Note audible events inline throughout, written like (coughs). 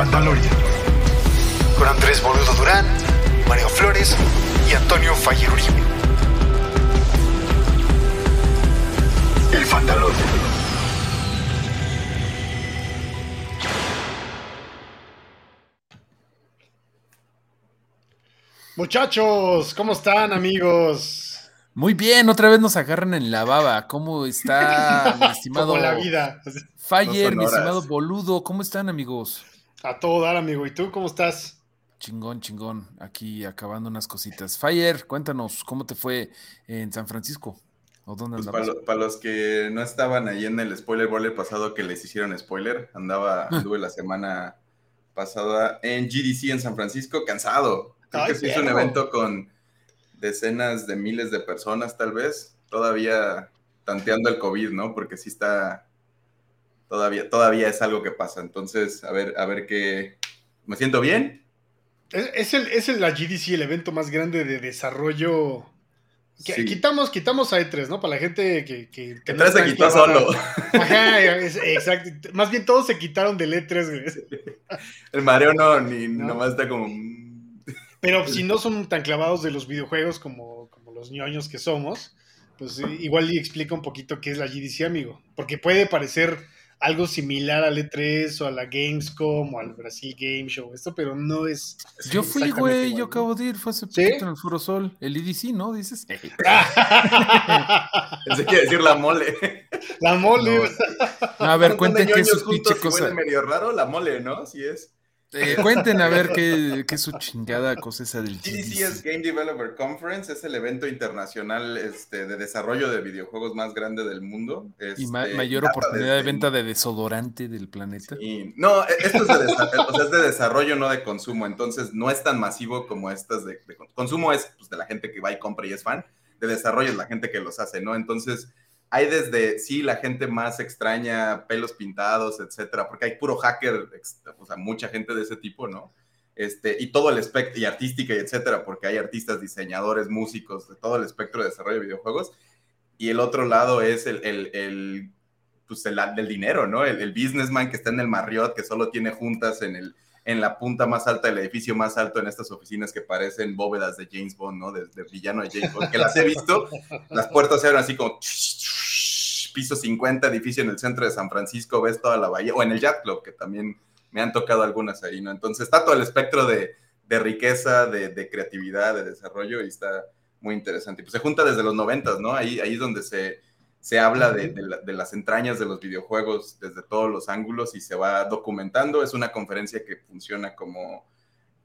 El Fandalorian. Con Andrés Boludo Durán, Mario Flores y Antonio Fayer Uribe. El Fandalorian. Muchachos, ¿cómo están, amigos? Muy bien, otra vez nos agarran en la baba. ¿Cómo está, mi (laughs) estimado Como la vida. Fire, No mi estimado. Boludo? ¿Cómo están, amigos? A todo dar, amigo. ¿Y tú cómo estás? Chingón, chingón. Aquí acabando unas cositas. Fire, cuéntanos, ¿cómo te fue en San Francisco? ¿O dónde Pues para, lo- para los que no estaban ahí en el spoiler boiler pasado que les hicieron spoiler, andaba, Ah. anduve la semana pasada en GDC en San Francisco, cansado. Creo Ay, que sí es un evento con decenas de miles de personas, tal vez, todavía tanteando el COVID, ¿no? Porque sí está, todavía, todavía es algo que pasa. Entonces, a ver, a ver qué, ¿me siento bien? Es, es el, es el- la GDC, el evento más grande de desarrollo. Que- Sí. Quitamos, quitamos a E3, ¿no? Para la gente que. que, que El 3 se quitó clavada. solo. Ajá, es- exacto. Más bien todos se quitaron del E3, güey. El mareo no, ni No. nomás está como... Pero si no son tan clavados de los videojuegos como, como los ñoños que somos, pues eh, igual y explica un poquito qué es la GDC, amigo. Porque puede parecer algo similar al E3 o a la Gamescom o al Brasil Game Show, esto, pero no es. Yo fui, güey, yo acabo de ir, fue hace ¿Sí? poquito en el Foro Sol, el IDC, ¿no? Dices. (laughs) Pensé que iba a decir la mole. la mole. No, a ver, cuenten qué es pinche cosa. medio raro la mole, ¿no? Sí es. Eh, cuenten a ver qué, qué es su chingada cosa esa del GDC es GDC. Game Developer Conference, es el evento internacional este, de desarrollo de videojuegos más grande del mundo. Y ma- Este, mayor data oportunidad de venta de desodorante del planeta. Y- no, e- esto es de, (laughs) o sea, es de desarrollo, no de consumo, entonces no es tan masivo como estas de, de con- consumo es pues, de la gente que va y compra y es fan, de desarrollo es la gente que los hace, ¿no? Entonces hay desde, sí, la gente más extraña, pelos pintados, etcétera, porque hay puro hacker, o sea, mucha gente de ese tipo, ¿no? Este, y todo el espectro, y artística y etcétera, porque hay artistas, diseñadores, músicos, de todo el espectro de desarrollo de videojuegos. Y el otro lado es el, el, el, pues el del dinero, ¿no? El, el businessman que está en el Marriott, que solo tiene juntas en, el, en la punta más alta del edificio más alto en estas oficinas que parecen bóvedas de James Bond, ¿no? De, de villano de James Bond, que las he visto, las puertas se abren así como piso 50, edificio en el centro de San Francisco, ves toda la bahía, o en el Yacht Club, que también me han tocado algunas ahí, ¿no? Entonces está todo el espectro de, de riqueza, de, de creatividad, de desarrollo, y está muy interesante. Pues se junta desde los noventas, ¿no? Ahí, ahí es donde se, se habla de, de la- de las entrañas de los videojuegos desde todos los ángulos y se va documentando. Es una conferencia que funciona como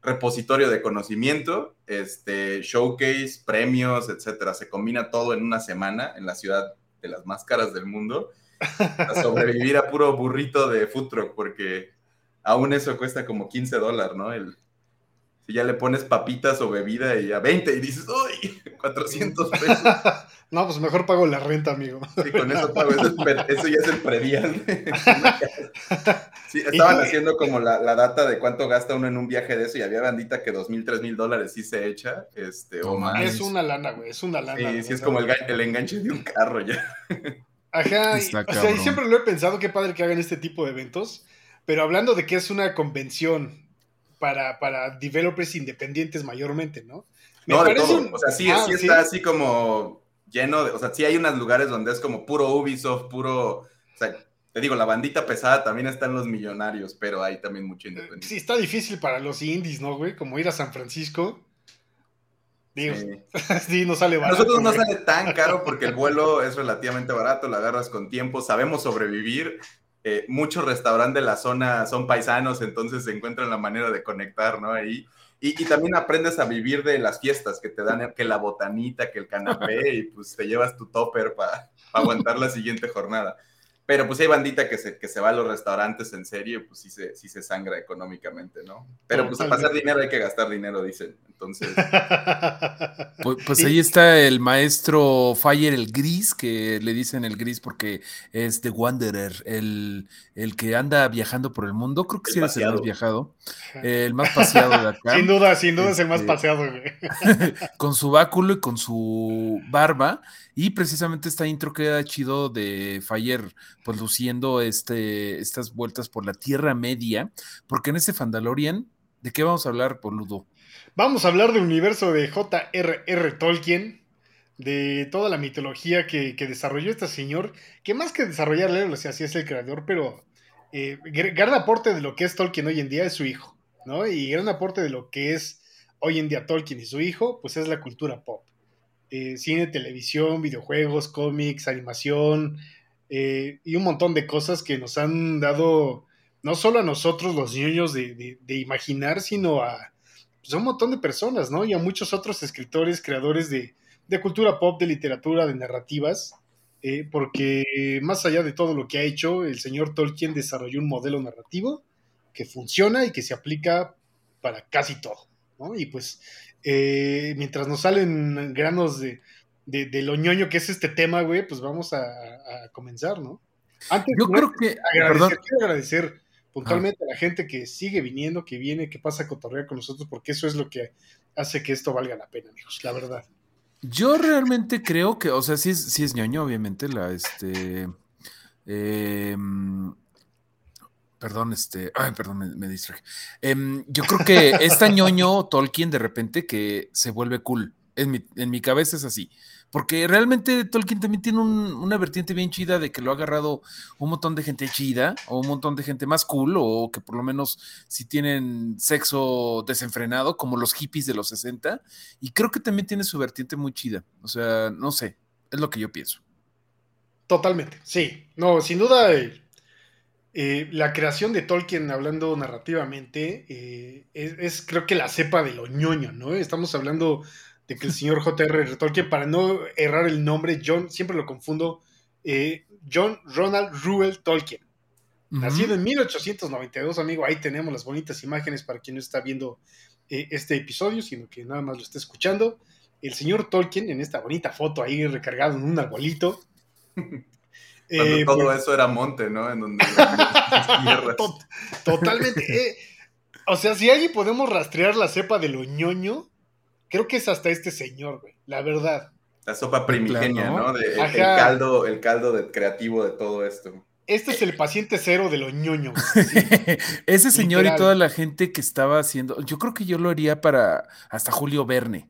repositorio de conocimiento, este, showcase, premios, etcétera. Se combina todo en una semana en la ciudad de las más caras del mundo a sobrevivir a puro burrito de food truck, porque aún eso cuesta como 15 dólares, ¿no? El, si ya le pones papitas o bebida y a 20 y dices, ¡ay! (laughs) 400 pesos. (laughs) no, pues mejor pago la renta, amigo. Sí, con eso pago. Eso, es eso ya es el predial. (laughs) Sí, estaban haciendo como la, la data de cuánto gasta uno en un viaje de eso y había bandita que dos mil, tres mil dólares sí se echa, este, o más. Es una lana, güey, es una lana. Sí, sí, es como el, el enganche de un carro ya. Ajá, y- o sea, y siempre lo he pensado, qué padre que hagan este tipo de eventos, pero hablando de que es una convención para, para developers independientes mayormente, ¿no? Me No, de todo. un- O sea, sí, Ah, sí está así como lleno de. O sea, sí hay unos lugares donde es como puro Ubisoft, puro. O sea, te digo, la bandita pesada también están los millonarios, pero hay también mucho independiente. Sí, está difícil para los indies, ¿no, güey? Como ir a San Francisco. Digo, sí, (laughs) Sí. no sale A barato. nosotros no güey. sale tan caro porque el vuelo (laughs) es relativamente barato, lo agarras con tiempo, sabemos sobrevivir. Eh, muchos restaurantes de la zona son paisanos, entonces se encuentran la manera de conectar, ¿no? Ahí. Y, y también aprendes a vivir de las fiestas que te dan, que la botanita, que el canapé, y pues te llevas tu topper para aguantar la siguiente jornada. Pero pues hay bandita que se, que se va a los restaurantes en serio, pues sí se, sí se sangra económicamente, ¿no? Pero pues para hacer Totalmente. dinero hay que gastar dinero, dicen. Entonces, (laughs) Pues, pues ahí está el maestro Fire, el gris, que le dicen el gris porque es The Wanderer, el, el que anda viajando por el mundo. Creo que El sí eres el más paseado. viajado, el más paseado de (laughs) acá. Sin duda, sin duda es el más Este, paseado, güey. (laughs) con su báculo y con su barba. Y precisamente esta intro queda chido de Fire pues este, estas vueltas por la Tierra Media, porque en este Fandalorian, ¿de qué vamos a hablar, boludo? Vamos a hablar del universo de J.R.R. Tolkien, de toda la mitología que, desarrolló este señor, que más que desarrollarle, lo sea, así es el creador, pero eh, gran aporte de lo que es Tolkien hoy en día es su hijo, ¿no? Y gran aporte de lo que es hoy en día Tolkien y su hijo, pues es la cultura pop. Eh, cine, televisión, videojuegos, cómics, animación eh, y un montón de cosas que nos han dado, no solo a nosotros los niños de, imaginar, sino a pues, un montón de personas, ¿no? Y a muchos otros escritores, creadores de, de cultura pop, de literatura, de narrativas, eh, porque más allá de todo lo que ha hecho, el señor Tolkien desarrolló un modelo narrativo que funciona y que se aplica para casi todo, ¿no? Y pues eh, mientras nos salen granos de, de, lo ñoño que es este tema, güey, pues vamos a, comenzar, ¿no? Antes, Yo creo que... Agradecer, quiero agradecer puntualmente a la gente que sigue viniendo, que viene, que pasa a cotorrear con nosotros, porque eso es lo que hace que esto valga la pena, amigos, la verdad. Yo realmente creo que, o sea, sí es, sí es ñoño, obviamente, la, este, em, perdón, este, ay, perdón, me, me distraje. Em, yo creo que esta ñoño Tolkien de repente que se vuelve cool. En mi, en mi cabeza es así. Porque realmente Tolkien también tiene una vertiente bien chida de que lo ha agarrado un montón de gente chida o un montón de gente más cool o que por lo menos si tienen sexo desenfrenado como los hippies de los 60 y creo que también tiene su vertiente muy chida. O sea, no sé, es lo que yo pienso. Totalmente, sí. No, sin duda eh, eh, la creación de Tolkien hablando narrativamente eh, es, es, creo que la cepa de lo ñoño, ¿no? Estamos hablando de que el señor J.R.R. Tolkien, para no errar el nombre, John, siempre lo confundo, eh, John Ronald Ruel Tolkien. Nacido en 1892, amigo, ahí tenemos las bonitas imágenes para quien no está viendo eh, este episodio, sino que nada más lo está escuchando. El señor Tolkien, en esta bonita foto ahí recargado en un arbolito. (laughs) Cuando eh, todo eso era monte, ¿no? En donde (laughs) Totalmente. o sea, si allí podemos rastrear la cepa de lo ñoño, Creo que es hasta este señor, güey, la verdad. La sopa primigenia, ¿no? el, caldo, el caldo de, creativo de todo esto. Este es el paciente cero de lo ñoño. (laughs) Ese señor y toda la gente que estaba haciendo, yo creo que yo lo haría para hasta Julio Verne.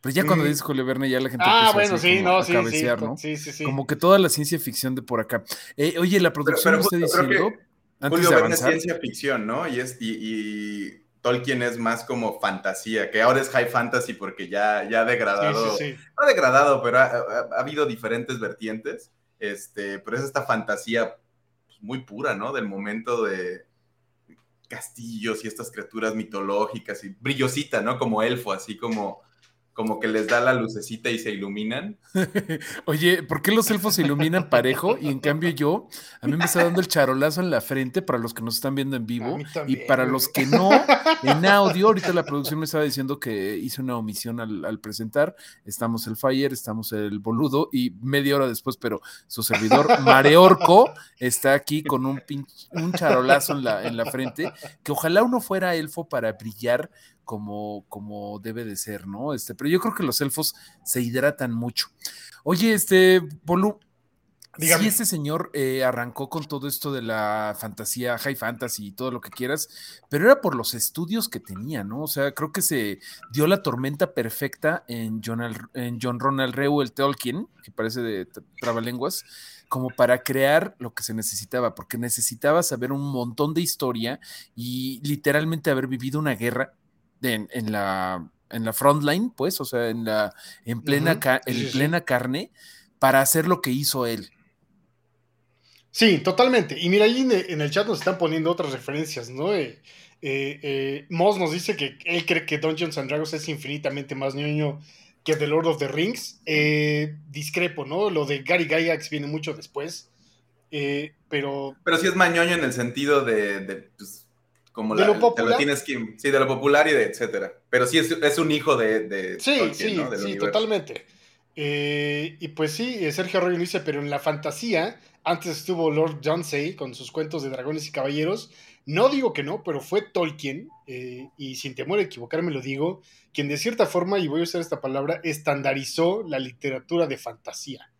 Pero ya cuando dices Julio Verne, ya la gente ah, bueno, sí, no, sí, ¿no? Sí, sí, sí. Como que toda la ciencia ficción de por acá. Eh, oye, la producción está diciendo. Julio Verne es ciencia ficción, ¿no? Y es, y Tolkien es más como fantasía, que ahora es high fantasy porque ya, ya ha degradado, no ha degradado, pero ha, habido diferentes vertientes, este, pero es esta fantasía pues, muy pura, ¿no? Del momento de castillos y estas criaturas mitológicas y brillosita, ¿no? Como elfo, así como como que les da la lucecita y se iluminan. (laughs) Oye, ¿por qué los elfos se iluminan parejo? Y en cambio yo, a mí me está dando el charolazo en la frente para los que nos están viendo en vivo. Y para los que no, en audio, ahorita la producción me estaba diciendo que hice una omisión al, presentar. Estamos el Fire, estamos el Boludo y media hora después, pero su servidor Mareorco está aquí con un, un charolazo en la, en la frente, que ojalá uno fuera elfo para brillar como, como debe de ser, ¿no? Este, pero yo creo que los elfos se hidratan mucho. Oye, este, Bolu, si este señor eh, arrancó con todo esto de la fantasía, high fantasy y todo lo que quieras, pero era por los estudios que tenía, ¿no? O sea, creo que se dio la tormenta perfecta en John, en John Ronald Reuel Tolkien, que parece de trabalenguas, como para crear lo que se necesitaba, porque necesitaba saber un montón de historia y literalmente haber vivido una guerra en, la, en la frontline, pues, o sea, en, la, en, plena, en plena carne, para hacer lo que hizo él. Sí, totalmente. Y mira, ahí en el chat nos están poniendo otras referencias, ¿no? Eh, eh, eh, Moss nos dice que él cree que Dungeons and Dragons es infinitamente más ñoño que The Lord of the Rings. discrepo, ¿no? Lo de Gary Gygax viene mucho después. pero. Pero sí es mañoño en el sentido de, pues, como de lo popular. tienes que, sí, de lo popular y de etcétera. Pero sí es, un hijo de, sí, sí, sí, totalmente. Eh, y pues sí, eh, Sergio Arroyo dice, pero en la fantasía, antes estuvo Lord Johnsey con sus cuentos de dragones y caballeros. No digo que no, pero fue Tolkien, eh, y sin temor a equivocarme lo digo, quien de cierta forma, y voy a usar esta palabra, estandarizó la literatura de fantasía.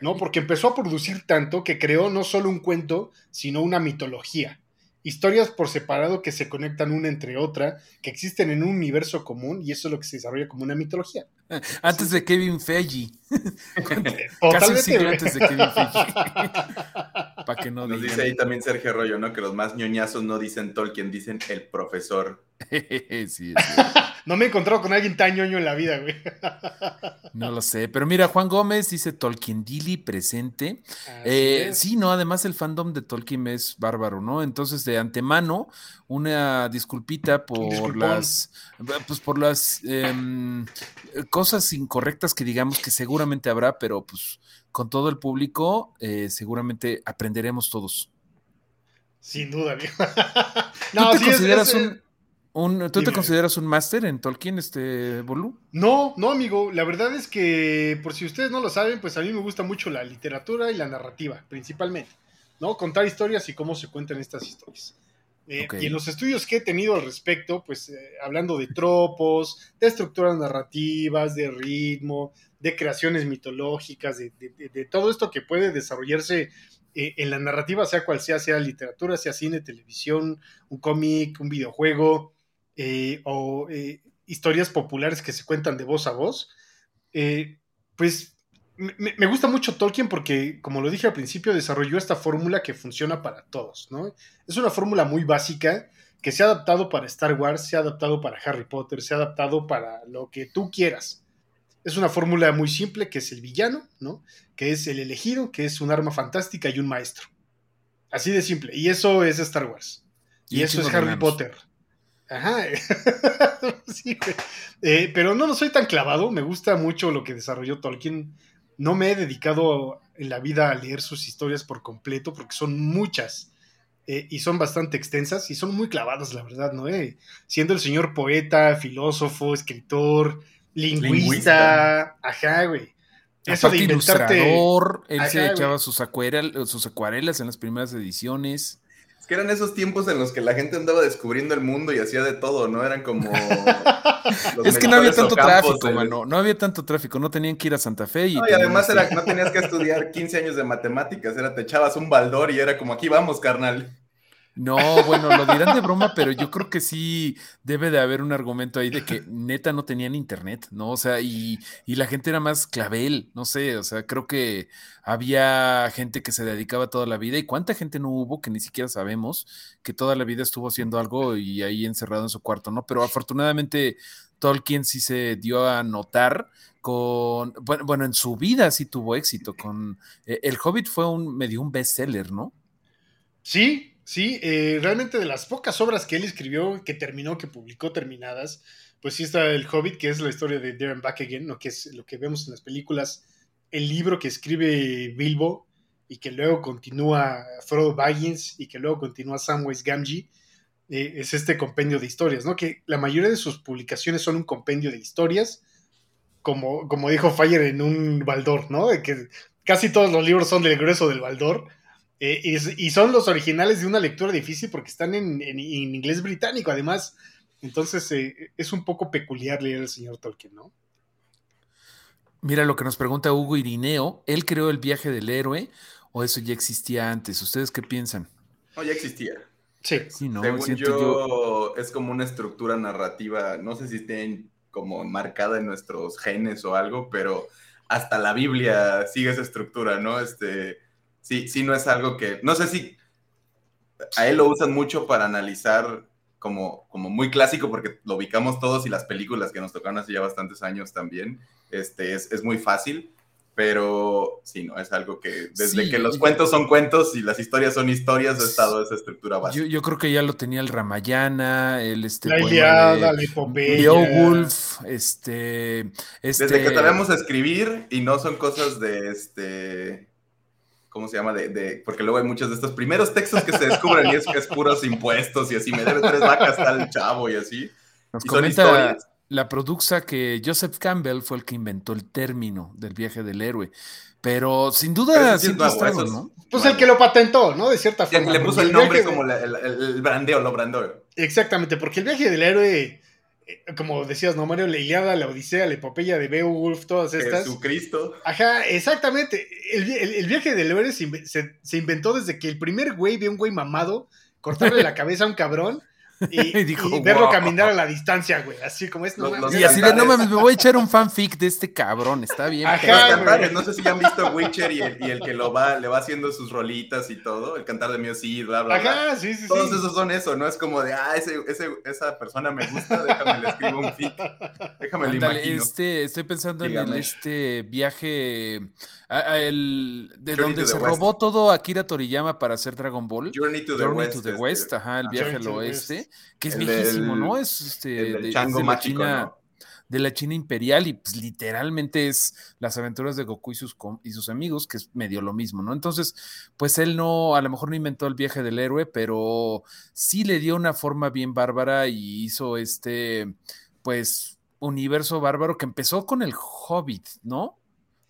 ¿no? Porque empezó a producir tanto que creó no solo un cuento, sino una mitología historias por separado que se conectan una entre otra, que existen en un universo común y eso es lo que se desarrolla como una mitología. (laughs) Antes de Kevin Feige. (laughs) Casi un (laughs) siglo antes de Kevin Feige. Para que no Nos dice ahí también Sergio Arroyo, ¿no? Que los más ñoñazos no dicen Tolkien, dicen el profesor. sí, sí. No me he encontrado con alguien tan ñoño en la vida, güey. (laughs) no lo sé, pero mira, Juan Gómez dice Tolkien Dili presente. Eh, sí, no, además el fandom de Tolkien es bárbaro, ¿no? Entonces, de antemano, una disculpita por las, pues por las em, cosas incorrectas que digamos que seguramente habrá, pero pues con todo el público eh, seguramente aprenderemos todos. Sin duda, (laughs) no, ¿Tú te consideras un, ¿Tú te consideras un máster en Tolkien, este Bolu? No, no, amigo. La verdad es que, por si ustedes no lo saben, pues a mí me gusta mucho la literatura y la narrativa, principalmente. ¿No? Contar historias y cómo se cuentan estas historias. Eh, y en los estudios que he tenido al respecto, pues eh, hablando de tropos, de estructuras narrativas, de ritmo, de creaciones mitológicas, de, todo esto que puede desarrollarse eh, en la narrativa, sea cual sea, sea literatura, sea cine, televisión, un cómic, un videojuego, o historias populares que se cuentan de voz a voz, pues me, gusta mucho Tolkien porque, como lo dije al principio, desarrolló esta fórmula que funciona para todos, ¿no? Es una fórmula muy básica que se ha adaptado para Star Wars, se ha adaptado para Harry Potter, se ha adaptado para lo que tú quieras. Es una fórmula muy simple que es el villano, ¿no? Que es el elegido, que es un arma fantástica y un maestro. Así de simple. Y eso es Star Wars. Y, eso es Harry Potter. Ajá. (laughs) sí, eh, pero no, no soy tan clavado. Me gusta mucho lo que desarrolló Tolkien no me he dedicado en la vida a leer sus historias por completo porque son muchas eh, y son bastante extensas y son muy clavadas, la verdad, ¿no? Eh, siendo el señor poeta, filósofo, escritor, lingüista, ajá, güey. Eso de inventarte... él se echaba sus, sus acuarelas en las primeras ediciones. Que eran esos tiempos en los que la gente andaba descubriendo el mundo y hacía de todo, ¿no? Eran como. (laughs) es que no había tanto tráfico, mano. No había tanto tráfico. No tenían que ir a Santa Fe. Y, no, y además era, no tenías que estudiar 15 años de matemáticas. Era, te echabas un baldor y era como aquí vamos, carnal. No, bueno, lo dirán de broma, pero yo creo que sí debe de haber un argumento ahí de que neta no tenían internet, ¿no? O sea, y, y, la gente era más clavel, no sé, o sea, creo que había gente que se dedicaba toda la vida y cuánta gente no hubo que ni siquiera sabemos que toda la vida estuvo haciendo algo y ahí encerrado en su cuarto, ¿no? Pero afortunadamente Tolkien sí se dio a notar con, bueno, bueno en su vida sí tuvo éxito con, eh, El Hobbit fue un medio un bestseller, ¿no? Sí, Sí, eh, realmente de las pocas obras que él escribió, que terminó, que publicó terminadas, pues sí está El Hobbit, que es la historia de Darren Back Again, ¿no? que es lo que vemos en las películas, el libro que escribe Bilbo y que luego continúa Frodo Baggins y que luego continúa Samwise Gamgee, eh, es este compendio de historias, ¿no? Que la mayoría de sus publicaciones son un compendio de historias, como, como dijo Fire en un Baldor, ¿no? De que casi todos los libros son del grueso del Baldor eh, y, son los originales de una lectura difícil porque están en, inglés británico, además. Entonces eh, es un poco peculiar leer al señor Tolkien, ¿no? Mira lo que nos pregunta Hugo Irineo. ¿Él creó el viaje del héroe o eso ya existía antes? ¿Ustedes qué piensan? No, ya existía. Sí. sí no, Según yo, es como una estructura narrativa, no sé si estén como marcada en nuestros genes o algo, pero hasta la Biblia sigue esa estructura, ¿no? Este, sí, sí no es algo que, no sé si a él lo usan mucho para analizar como, como muy clásico porque lo ubicamos todos y las películas que nos tocaron hace ya bastantes años también, este, es, es muy fácil, pero sí, no, es algo que desde que los cuentos son cuentos y las historias son historias ha estado esa estructura básica. Yo, creo que ya lo tenía el Ramayana, el este la Iliada, la Epopeya. Beowulf, este, este... Desde que sabemos escribir y no son cosas de este ¿cómo se llama? De, porque luego hay muchos de estos primeros textos que se descubren y es que es puros impuestos y así, me debe tres vacas tal chavo y así. Nos comenta la produxa que Joseph Campbell fue el que inventó el término del viaje del héroe. Pero sin duda, sí ¿no? Pues el que lo patentó, ¿no? De cierta forma. Le puso el nombre como el, brandeo, lo brandeo. Exactamente, porque el viaje del héroe como decías, ¿no, Mario? La Iliada, la Odisea, la epopeya de Beowulf, todas estas. Jesucristo. Ajá, exactamente. El, viaje del héroe se, se, inventó desde que el primer güey vio un güey mamado cortarle la (laughs) cabeza a un cabrón (laughs) y, verlo caminar a la distancia, güey. Así como es. y así de, no mames, me voy a echar un fanfic de este cabrón. Está bien. no sé si han visto Witcher y el, que lo va, le va haciendo sus rolitas y todo. El cantar de Mio sí, bla, bla, Ajá, sí, sí. Todos esos son eso, ¿no? Es como de, ah, ese, ese, esa persona me gusta, déjame le escribo un fic. Déjame le imagino. Este, estoy pensando en este viaje el, de donde se robó todo Akira Toriyama para hacer Dragon Ball. Journey to the West. Este. ajá, el viaje al oeste, que es viejísimo, ¿no? Es este, de, la China, de la China imperial y pues literalmente es las aventuras de Goku y sus, y sus amigos, que es medio lo mismo, ¿no? Entonces, pues él no, a lo mejor no inventó el viaje del héroe, pero sí le dio una forma bien bárbara y hizo este, pues, universo bárbaro que empezó con el Hobbit, ¿no?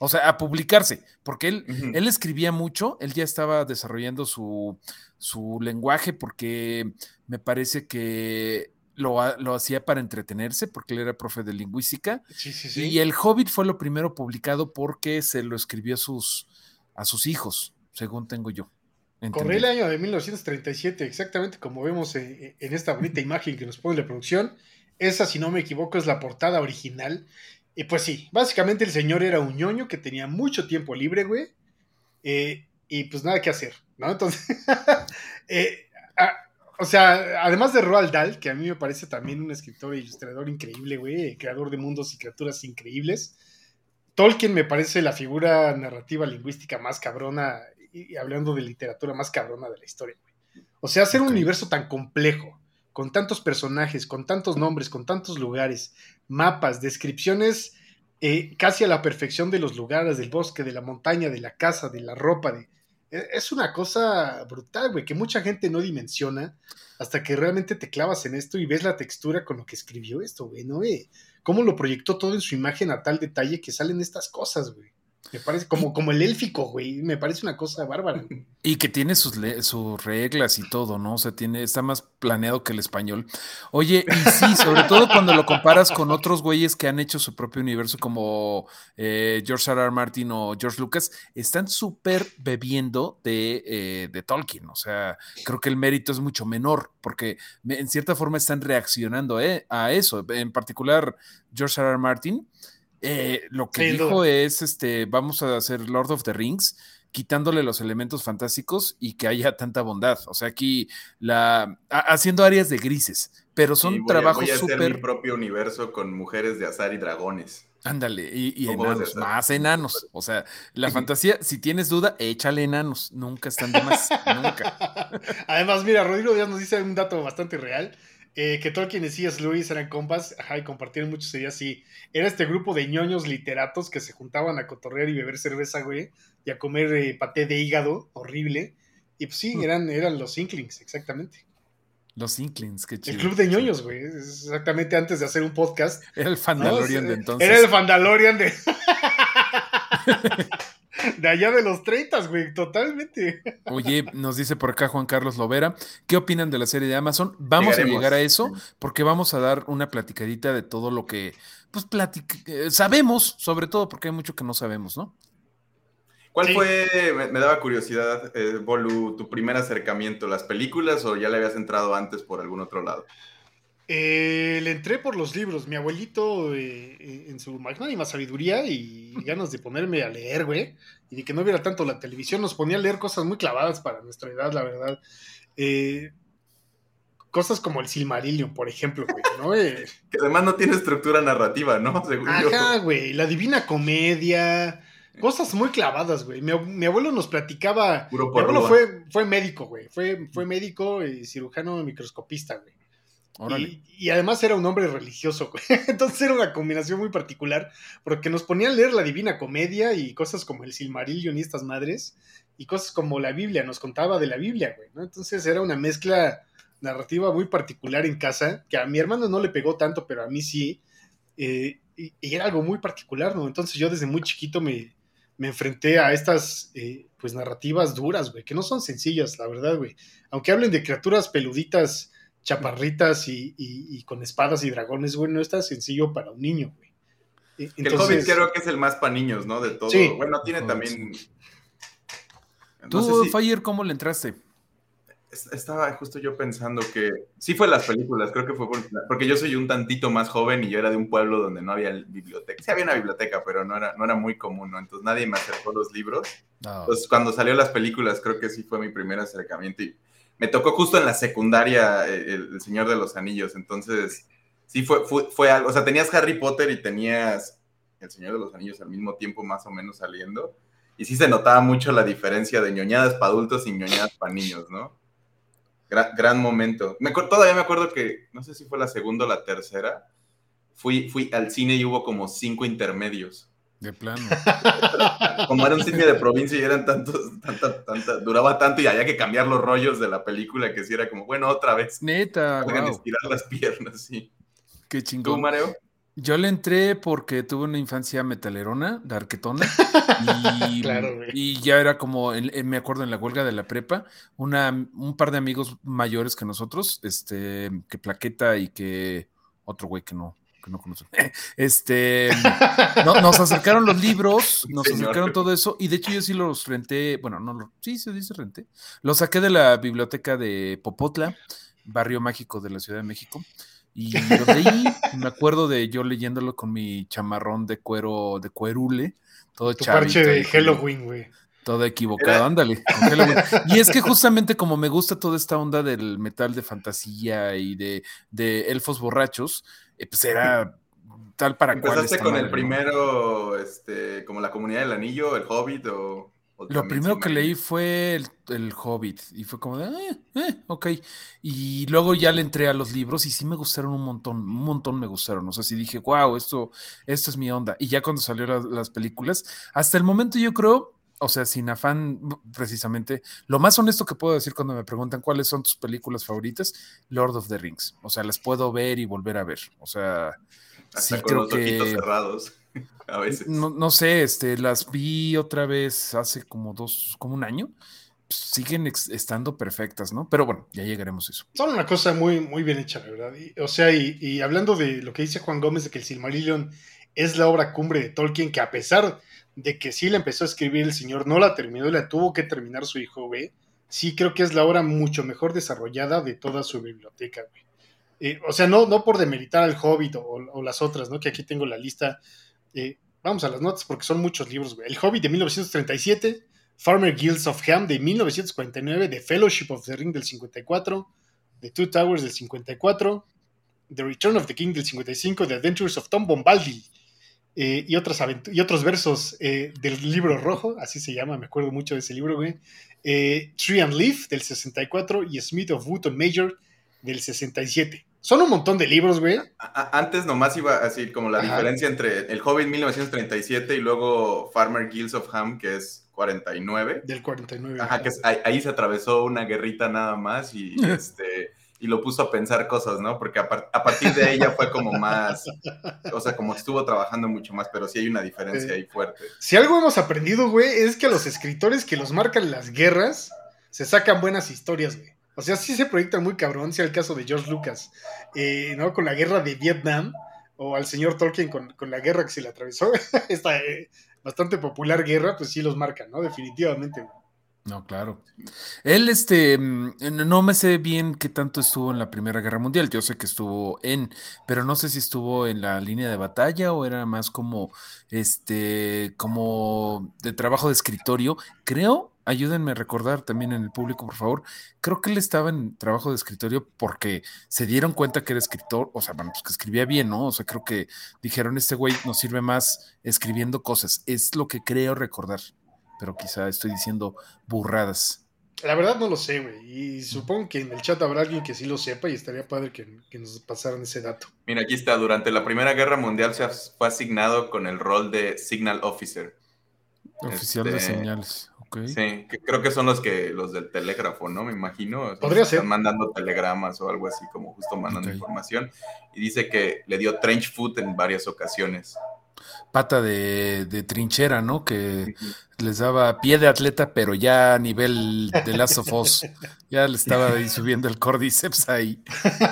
O sea, a publicarse, porque él, él escribía mucho, él ya estaba desarrollando su, su lenguaje porque me parece que lo, lo, hacía para entretenerse, porque él era profe de lingüística. Sí, sí, sí. Y el Hobbit fue lo primero publicado porque se lo escribió a sus, a sus hijos, según tengo yo. Corre el año de 1937, exactamente como vemos en, en esta bonita (laughs) imagen que nos pone la producción. Esa, si no me equivoco, es la portada original. Y pues sí, básicamente el señor era un ñoño que tenía mucho tiempo libre, güey. Eh, y pues nada que hacer, ¿no? Entonces, (laughs) eh, o sea, además de Roald Dahl, que a mí me parece también un escritor e ilustrador increíble, güey, creador de mundos y criaturas increíbles, Tolkien me parece la figura narrativa lingüística más cabrona, y, hablando de literatura más cabrona de la historia, güey. O sea, hacer un universo tan complejo, con tantos personajes, con tantos nombres, con tantos lugares, mapas, descripciones eh, casi a la perfección de los lugares, del bosque, de la montaña, de la casa, de la ropa. De... E, es una cosa brutal, güey, que mucha gente no dimensiona hasta que realmente te clavas en esto y ves la textura con lo que escribió esto, güey, ¿no? Cómo lo proyectó todo en su imagen a tal detalle que salen estas cosas, güey. Me parece como, como el élfico, güey. Me parece una cosa bárbara. (laughs) Y que tiene sus, sus reglas y todo, ¿no? O sea, tiene, está más planeado que el español. Oye, y sí, sobre todo cuando lo comparas con otros güeyes que han hecho su propio universo, como eh, George R. R. Martin o George Lucas, están súper bebiendo de, eh, de Tolkien. O sea, creo que el mérito es mucho menor, porque en cierta forma están reaccionando eh, a eso. En particular, George R. R. Martin eh, lo que dijo es, este, vamos a hacer Lord of the Rings, quitándole los elementos fantásticos y que haya tanta bondad. O sea, aquí la haciendo áreas de grises, pero son trabajos súper. Voy a hacer mi propio universo con mujeres de azar y dragones. Ándale, y, enanos, más enanos. O sea, la (laughs) fantasía, si tienes duda, échale enanos. Nunca están de más. nunca. (laughs) Además, mira, Rodrigo Díaz nos dice un dato bastante real. Eh, que Tolkien y C.S. Lewis eran compas, ajá, y compartieron muchos días así. Era este grupo de ñoños literatos que se juntaban a cotorrear y beber cerveza, güey, y a comer eh, paté de hígado, horrible. Y pues sí, mm. eran, eran los Inklings, exactamente. Los Inklings, qué chido. El club de ñoños, güey. Exactamente antes de hacer un podcast. Era el Fandalorian de entonces. Era el Fandalorian de. (laughs) de allá de los 30, güey, totalmente. Oye, nos dice por acá Juan Carlos Lovera, ¿qué opinan de la serie de Amazon? Vamos a llegar a eso porque vamos a dar una platicadita de todo lo que, pues, eh, sabemos, sobre todo porque hay mucho que no sabemos, ¿no? ¿Cuál fue, me, daba curiosidad, eh, Bolu, tu primer acercamiento, las películas o ya le habías entrado antes por algún otro lado? Eh, le entré por los libros. Mi abuelito, eh, eh, en su magnánima sabiduría y ganas de ponerme a leer, güey, y de que no viera tanto la televisión, nos ponía a leer cosas muy clavadas para nuestra edad, la verdad. cosas como el Silmarillion, por ejemplo, güey, ¿no? (laughs) que además no tiene estructura narrativa, ¿no? Según Ajá, güey, la Divina Comedia. Cosas muy clavadas, güey. Mi, abuelo nos platicaba. mi abuelo fue, fue médico, güey. Fue, fue médico y cirujano microscopista, güey. Y, además era un hombre religioso, (laughs) entonces era una combinación muy particular, porque nos ponían a leer la Divina Comedia y cosas como el Silmarillion y estas madres, y cosas como la Biblia, nos contaba de la Biblia, güey, ¿no? Entonces era una mezcla narrativa muy particular en casa, que a mi hermano no le pegó tanto, pero a mí sí, eh, y, era algo muy particular, ¿no? Entonces yo desde muy chiquito me, me enfrenté a estas, eh, pues, narrativas duras, güey, que no son sencillas, la verdad, güey. Aunque hablen de criaturas peluditas chaparritas y, con espadas y dragones, güey, no está sencillo para un niño, güey. E, el Hobbit creo que es el más para niños, ¿no? De todo. Bueno, tiene también. ¿Tú, Fire, cómo le entraste? Estaba justo yo pensando que sí fue las películas, creo que fue porque yo soy un tantito más joven y yo era de un pueblo donde no había biblioteca. Sí había una biblioteca, pero no era, no era muy común, ¿no? Entonces nadie me acercó los libros. Entonces cuando salió las películas creo que sí fue mi primer acercamiento y me tocó justo en la secundaria eh, el, Señor de los Anillos, entonces sí fue, fue, algo, o sea, tenías Harry Potter y tenías el Señor de los Anillos al mismo tiempo más o menos saliendo y sí se notaba mucho la diferencia de ñoñadas para adultos y ñoñadas para niños, ¿no? Gran, momento. Me, todavía me acuerdo que, no sé si fue la segunda o la tercera, fui, fui al cine y hubo como cinco intermedios. De plano. (laughs) Como era un cine de provincia y eran tantos, tanta, tanta, duraba tanto y había que cambiar los rollos de la película que si era como, bueno, otra vez. Neta. Pueden estirar las piernas, sí. Qué chingón. ¿Tú, Mareo? Yo le entré porque tuve una infancia metalerona, darquetona, (laughs) y, y ya era como, me acuerdo en la huelga de la prepa, una, un par de amigos mayores que nosotros, este, que Plaqueta y que otro güey que no, que no conozco, (laughs) este, nos acercaron los libros, nos acercaron todo eso, y de hecho yo sí los renté, bueno, no, sí se dice renté, los saqué de la biblioteca de Popotla, barrio mágico de la Ciudad de México, y lo leí, me acuerdo de yo leyéndolo con mi chamarrón de cuero, de cuerule, todo tu parche de Halloween, güey. Todo equivocado, ándale. y es que justamente como me gusta toda esta onda del metal de fantasía y de, de elfos borrachos, eh, pues era tal para cual. ¿Empezaste con el primero, este, como la comunidad del anillo, el hobbit o...? Lo primero que leí fue el, Hobbit y fue como de, eh, eh, ok. Y luego ya le entré a los libros y sí me gustaron un montón, un montón me gustaron. O sea, sí dije, wow, esto, esto es mi onda. Y ya cuando salieron las, películas, hasta el momento yo creo, o sea, sin afán precisamente, lo más honesto que puedo decir cuando me preguntan cuáles son tus películas favoritas, Lord of the Rings. O sea, las puedo ver y volver a ver. O sea, sí creo que... cerrados. (laughs) a veces. No, sé, este, las vi otra vez hace como dos, como un año. siguen estando perfectas, ¿no? Pero bueno, ya llegaremos a eso. Son una cosa muy, muy bien hecha, la verdad. o sea, y, hablando de lo que dice Juan Gómez de que el Silmarillion es la obra cumbre de Tolkien, que a pesar de que sí la empezó a escribir el señor, no la terminó y la tuvo que terminar su hijo B, sí creo que es la obra mucho mejor desarrollada de toda su biblioteca, güey. Eh, o sea, no, no por demeritar al Hobbit o, las otras, ¿no? Que aquí tengo la lista eh, vamos a las notas porque son muchos libros, El Hobbit de 1937, Farmer Guilds of Ham de 1949, The Fellowship of the Ring del 54, The Two Towers del 54, The Return of the King del 55, The Adventures of Tom Bombaldi eh, y, otras y otros versos eh, del libro rojo, así se llama, me acuerdo mucho de ese libro, güey. Tree and Leaf del 64 y Smith of Wooton Major del 67. Son un montón de libros, güey. Antes nomás iba así como la diferencia entre El Hobbit 1937 y luego Farmer Guilds of Ham, que es 49. Del 49. Ajá, que ahí, se atravesó una guerrita nada más y, (laughs) este, y lo puso a pensar cosas, ¿no? Porque a, partir de ya fue como más, o sea, como estuvo trabajando mucho más, pero sí hay una diferencia ahí fuerte. Si algo hemos aprendido, güey, es que los escritores que los marcan las guerras se sacan buenas historias, güey. O sea, sí se proyecta muy cabrón, sea el caso de George Lucas, eh, ¿no? Con la guerra de Vietnam, o al señor Tolkien con, la guerra que se le atravesó, (laughs) esta eh, bastante popular guerra, pues sí los marcan, ¿no? Definitivamente. No, claro. Él, este, mm, no me sé bien qué tanto estuvo en la Primera Guerra Mundial. Yo sé que estuvo en, pero no sé si estuvo en la línea de batalla o era más como, este, como de trabajo de escritorio. Creo ayúdenme a recordar también en el público, por favor. Creo que él estaba en trabajo de escritorio porque se dieron cuenta que era escritor, o sea, bueno, pues que escribía bien, ¿no? O sea, creo que dijeron, este güey nos sirve más escribiendo cosas. Es lo que creo recordar, pero quizá estoy diciendo burradas. La verdad no lo sé, güey. Y supongo que en el chat habrá alguien que sí lo sepa y estaría padre que, que nos pasaran ese dato. Mira, aquí está. Durante la Primera Guerra Mundial se fue asignado con el rol de Signal Officer. Oficial de este, señales. Sí, que creo que son los que los del telégrafo, ¿no? Me imagino. Podría ser. Están mandando telegramas o algo así, como justo mandando información. Y dice que le dio trench foot en varias ocasiones. Pata de, trinchera, ¿no? Que les daba pie de atleta, pero ya a nivel de Last of Us. Ya le estaba ahí subiendo el cordyceps ahí.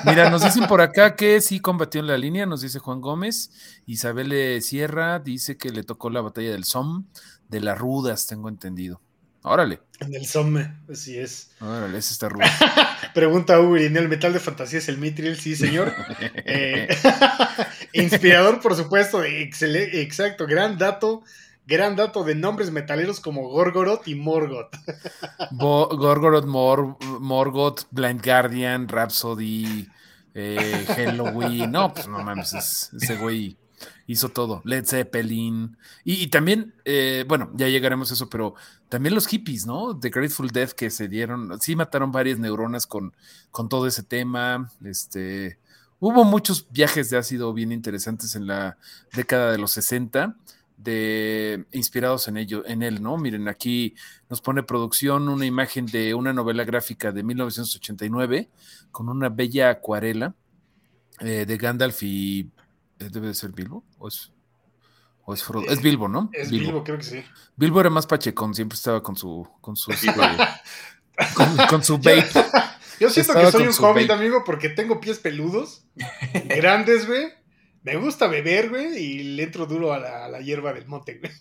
Mira, nos dicen por acá que sí combatió en la línea, nos dice Juan Gómez. Isabel Sierra dice que le tocó la batalla del SOM, de las rudas, tengo entendido. Órale. En el Somme, así es. Órale, ese está rudo. (laughs) Pregunta ¿en ¿el metal de fantasía es el Mitril? Sí, señor. (laughs) Eh, (laughs) inspirador, por supuesto, excelente, exacto, gran dato. Gran dato de nombres metaleros como Gorgoroth y Morgoth. Gorgoroth, Morgoth, Blind Guardian, Rhapsody, eh, Halloween. No, pues no mames, ese güey hizo todo. Led Zeppelin. Y, también, eh, bueno, ya llegaremos a eso, pero también los hippies, ¿no? The Grateful Death que se dieron, sí mataron varias neuronas con, con todo ese tema. Este, hubo muchos viajes de ácido bien interesantes en la década de los 60. De, inspirados en ello, en él, ¿no? Miren, aquí nos pone producción una imagen de una novela gráfica de 1989 con una bella acuarela eh, de Gandalf y ¿Eh, ¿Debe de ser Bilbo? ¿O es, o es Frodo? Es Bilbo, ¿no? Es Bilbo. creo que sí. Bilbo era más pachecón, siempre estaba con su. con su. (laughs) con, su vape. (laughs) Yo siento que soy un hobbit, amigo, porque tengo pies peludos, (laughs) grandes, güey. Me gusta beber, güey, y le entro duro a la, hierba del monte, güey.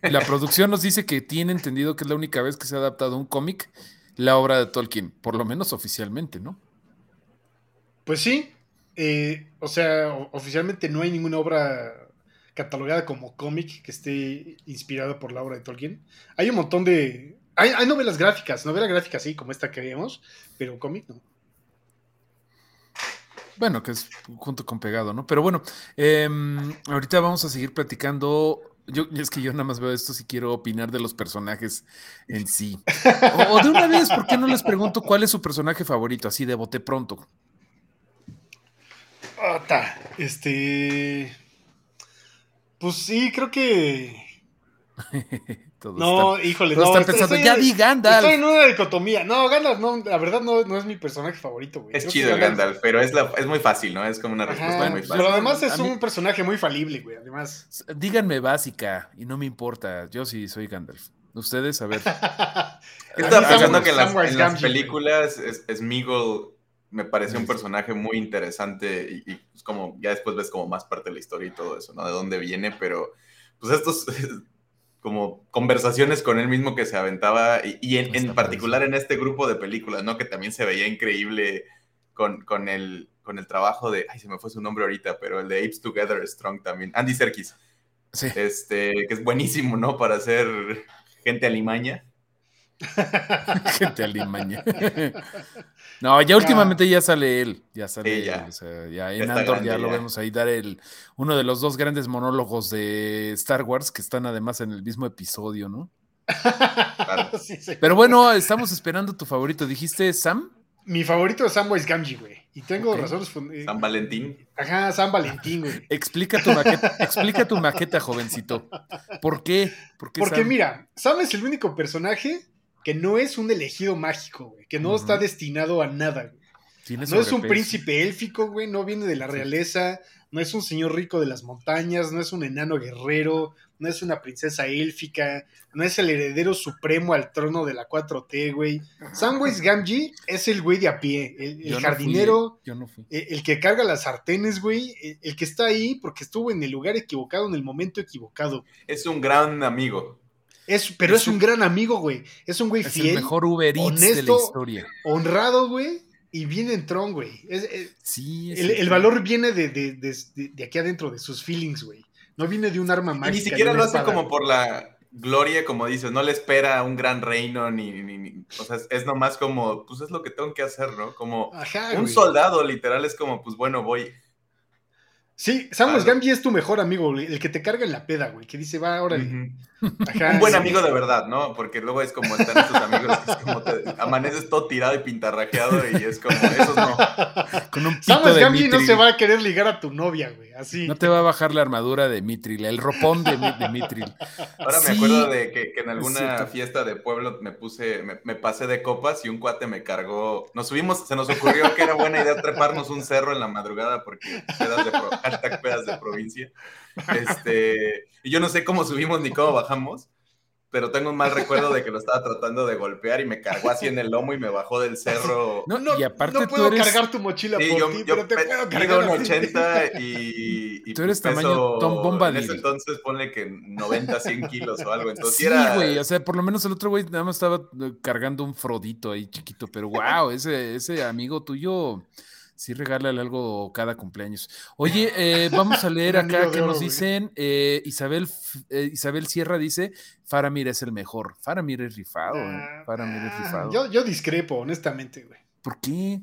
La producción nos dice que tiene entendido que es la única vez que se ha adaptado un cómic la obra de Tolkien, por lo menos oficialmente, ¿no? Pues sí, eh, o sea, oficialmente no hay ninguna obra catalogada como cómic que esté inspirada por la obra de Tolkien. Hay un montón de... Hay, novelas gráficas, novelas gráficas sí, como esta que vemos, pero cómic no. Bueno, que es junto con pegado, ¿no? Pero bueno, em, ahorita vamos a seguir platicando. Yo, es que yo nada más veo esto si quiero opinar de los personajes en sí. (laughs) O, o de una vez, ¿por qué no les pregunto cuál es su personaje favorito? Así de bote pronto. Este. Pues sí, creo que. (laughs) no, híjole, no. Están pensando, ya di Gandalf. Estoy en una dicotomía. No, Gandalf, no, la verdad no, no es mi personaje favorito, güey. Es chido Gandalf, pero es, la, es muy fácil, ¿no? Es como una respuesta muy fácil. Pero además es un personaje muy falible, güey. Además. Díganme básica y no me importa. Yo sí soy Gandalf. Ustedes, a ver. (laughs) Estaba pensando que en las, en las películas es, es me pareció un personaje muy interesante y, pues como ya después ves como más parte de la historia y todo eso, ¿no? De dónde viene, pero pues estos (laughs) como conversaciones con él mismo que se aventaba y, en, particular en este grupo de películas, ¿no? Que también se veía increíble con, con, el, con el trabajo de, ay, se me fue su nombre ahorita, pero el de Apes Together Strong también, Andy Serkis. Sí. Este, que es buenísimo, ¿no? Para hacer gente alimaña. (laughs) Gente alimaña. no, ya últimamente ya sale él. Ya sale ya. en Andor ya, lo vemos ahí dar el uno de los dos grandes monólogos de Star Wars que están además en el mismo episodio, ¿no? (laughs) Pero bueno, estamos esperando tu favorito. ¿Dijiste Sam? Mi favorito es Samwise Gamgee, güey. Y tengo razones. Eh, San Valentín. Ajá, San Valentín, güey. (laughs) Explica tu maqueta, explica tu maqueta, jovencito. ¿Por qué? Porque mira, Sam es el único personaje que no es un elegido mágico, güey, que no está destinado a nada, güey. No es un príncipe élfico, güey, no viene de la realeza, no es un señor rico de las montañas, no es un enano guerrero, no es una princesa élfica, no es el heredero supremo al trono de la 4T, güey. Samwise Gamgee es el güey de a pie, el, jardinero, el, que carga las sartenes, güey, el, que está ahí porque estuvo en el lugar equivocado en el momento equivocado. Es un gran amigo. Es, pero es, un, gran amigo, güey. Es un güey es fiel. El mejor Uber Eats honesto, de la historia. Honrado, güey. Y viene en tron, güey. sí, el, el, valor viene de, de, de, aquí adentro, de sus feelings, güey. No viene de un arma mágica. ni siquiera lo hace como por la gloria, como dices. No le espera un gran reino, ni, ni, o sea, es, nomás como, pues es lo que tengo que hacer, ¿no? Como un soldado, literal, es como, pues bueno, voy Sí, Samus Gamgee es tu mejor amigo, el que te carga en la peda, güey, que dice, va, ahora. un buen amigo de verdad, ¿no? Porque luego es como están estos amigos que es como te amaneces todo tirado y pintarrajeado y es como, esos no. Con un pito Samus Gamgee no se va a querer ligar a tu novia, güey, así. No te va a bajar la armadura de Mitril, el ropón de, Mitril. Ahora me acuerdo de que, en alguna fiesta de pueblo me puse, me, pasé de copas y un cuate me cargó. Nos subimos, se nos ocurrió que era buena idea treparnos un cerro en la madrugada porque pedas de pro (laughs) hashtag pedas de provincia. Este, y yo no sé cómo subimos ni cómo bajamos, pero tengo un mal recuerdo de que lo estaba tratando de golpear y me cargó así en el lomo y me bajó del cerro. No, no, y aparte no puedo cargar tu mochila por yo, ti, pero te puedo cargar un 80 y, (laughs) y, Tú eres tamaño Tom Bomba En ese entonces ponle que 90, 100 kilos o algo. Entonces sí, era... güey, o sea, por lo menos el otro güey nada más estaba eh, cargando un Frodito ahí chiquito, pero wow, ese, ese amigo tuyo sí regálale algo cada cumpleaños. Oye, eh, vamos a (laughs) leer acá que nos dicen, eh, Isabel, eh, Isabel Sierra dice, Faramir es el mejor. Faramir es rifado, ah, Faramir es rifado. Yo, yo discrepo, honestamente, güey. ¿Por qué?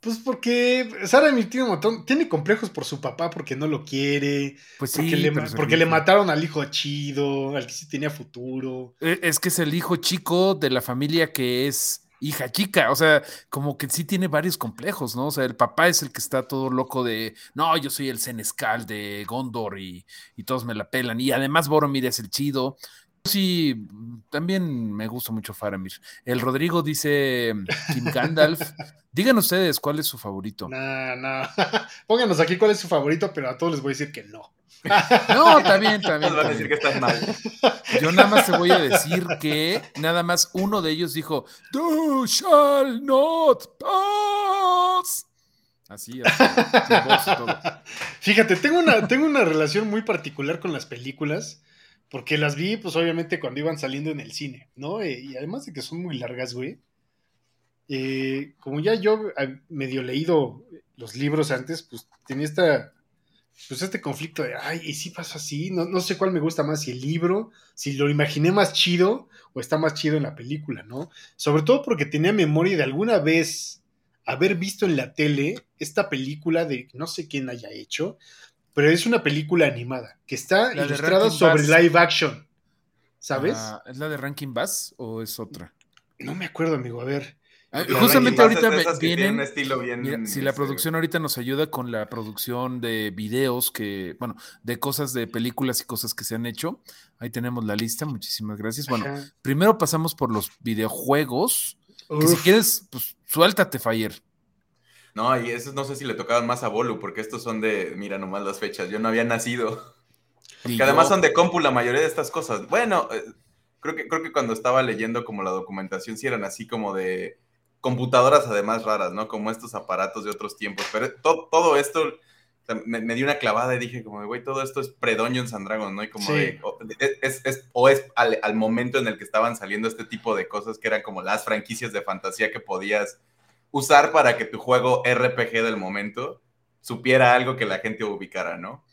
Pues porque Faramir tiene un montón, tiene complejos por su papá porque no lo quiere. Pues sí, porque, le, porque le mataron al hijo chido, al que sí tenía futuro. Es que es el hijo chico de la familia que es hija chica, o sea, como que sí tiene varios complejos, ¿no? O sea, el papá es el que está todo loco de, no, yo soy el Senescal de Gondor y, todos me la pelan, y además Boromir es el chido. Sí, también me gusta mucho Faramir. El Rodrigo dice Kim Gandalf. (laughs) Digan ustedes cuál es su favorito. No, no. (laughs) Pónganos aquí cuál es su favorito, pero a todos les voy a decir que no. (laughs) No, también, también. van a decir que están mal. Yo nada más te voy a decir que nada más uno de ellos dijo, "Do shall not pass. Así, así Fíjate, tengo una, tengo una relación muy particular con las películas, porque las vi, pues obviamente cuando iban saliendo en el cine, ¿no? Eh, y además de que son muy largas, güey. Eh, como ya yo medio leído los libros antes, pues tenía esta pues este conflicto de, ay, ¿y si pasa así? No, no, sé cuál me gusta más, si el libro, si lo imaginé más chido o está más chido en la película, ¿no? Sobre todo porque tenía memoria de alguna vez haber visto en la tele esta película de no sé quién haya hecho, pero es una película animada que está ilustrada sobre live action, ¿sabes? Ah, ¿Es la de Ranking Bass o es otra? No me acuerdo, amigo, a ver. Ah, justamente ahorita vienen. si la producción ahorita nos ayuda con la producción de videos que, bueno, de cosas de películas y cosas que se han hecho, ahí tenemos la lista. Muchísimas gracias. Bueno, primero pasamos por los videojuegos. Que si quieres, pues suéltate, Fire. No, y esos no sé si le tocaban más a Bolu, porque estos son de, mira nomás las fechas, yo no había nacido. (laughs) que además son de compu la mayoría de estas cosas. Bueno, eh, creo que, creo que cuando estaba leyendo como la documentación, sí eran así como de computadoras además raras, ¿no? Como estos aparatos de otros tiempos. Pero todo esto me, dio una clavada y dije como, güey, todo esto es pre-Dungeons and Dragons, ¿no? Y como de, o es, o es al, momento en el que estaban saliendo este tipo de cosas que eran como las franquicias de fantasía que podías usar para que tu juego RPG del momento supiera algo que la gente ubicara, ¿no?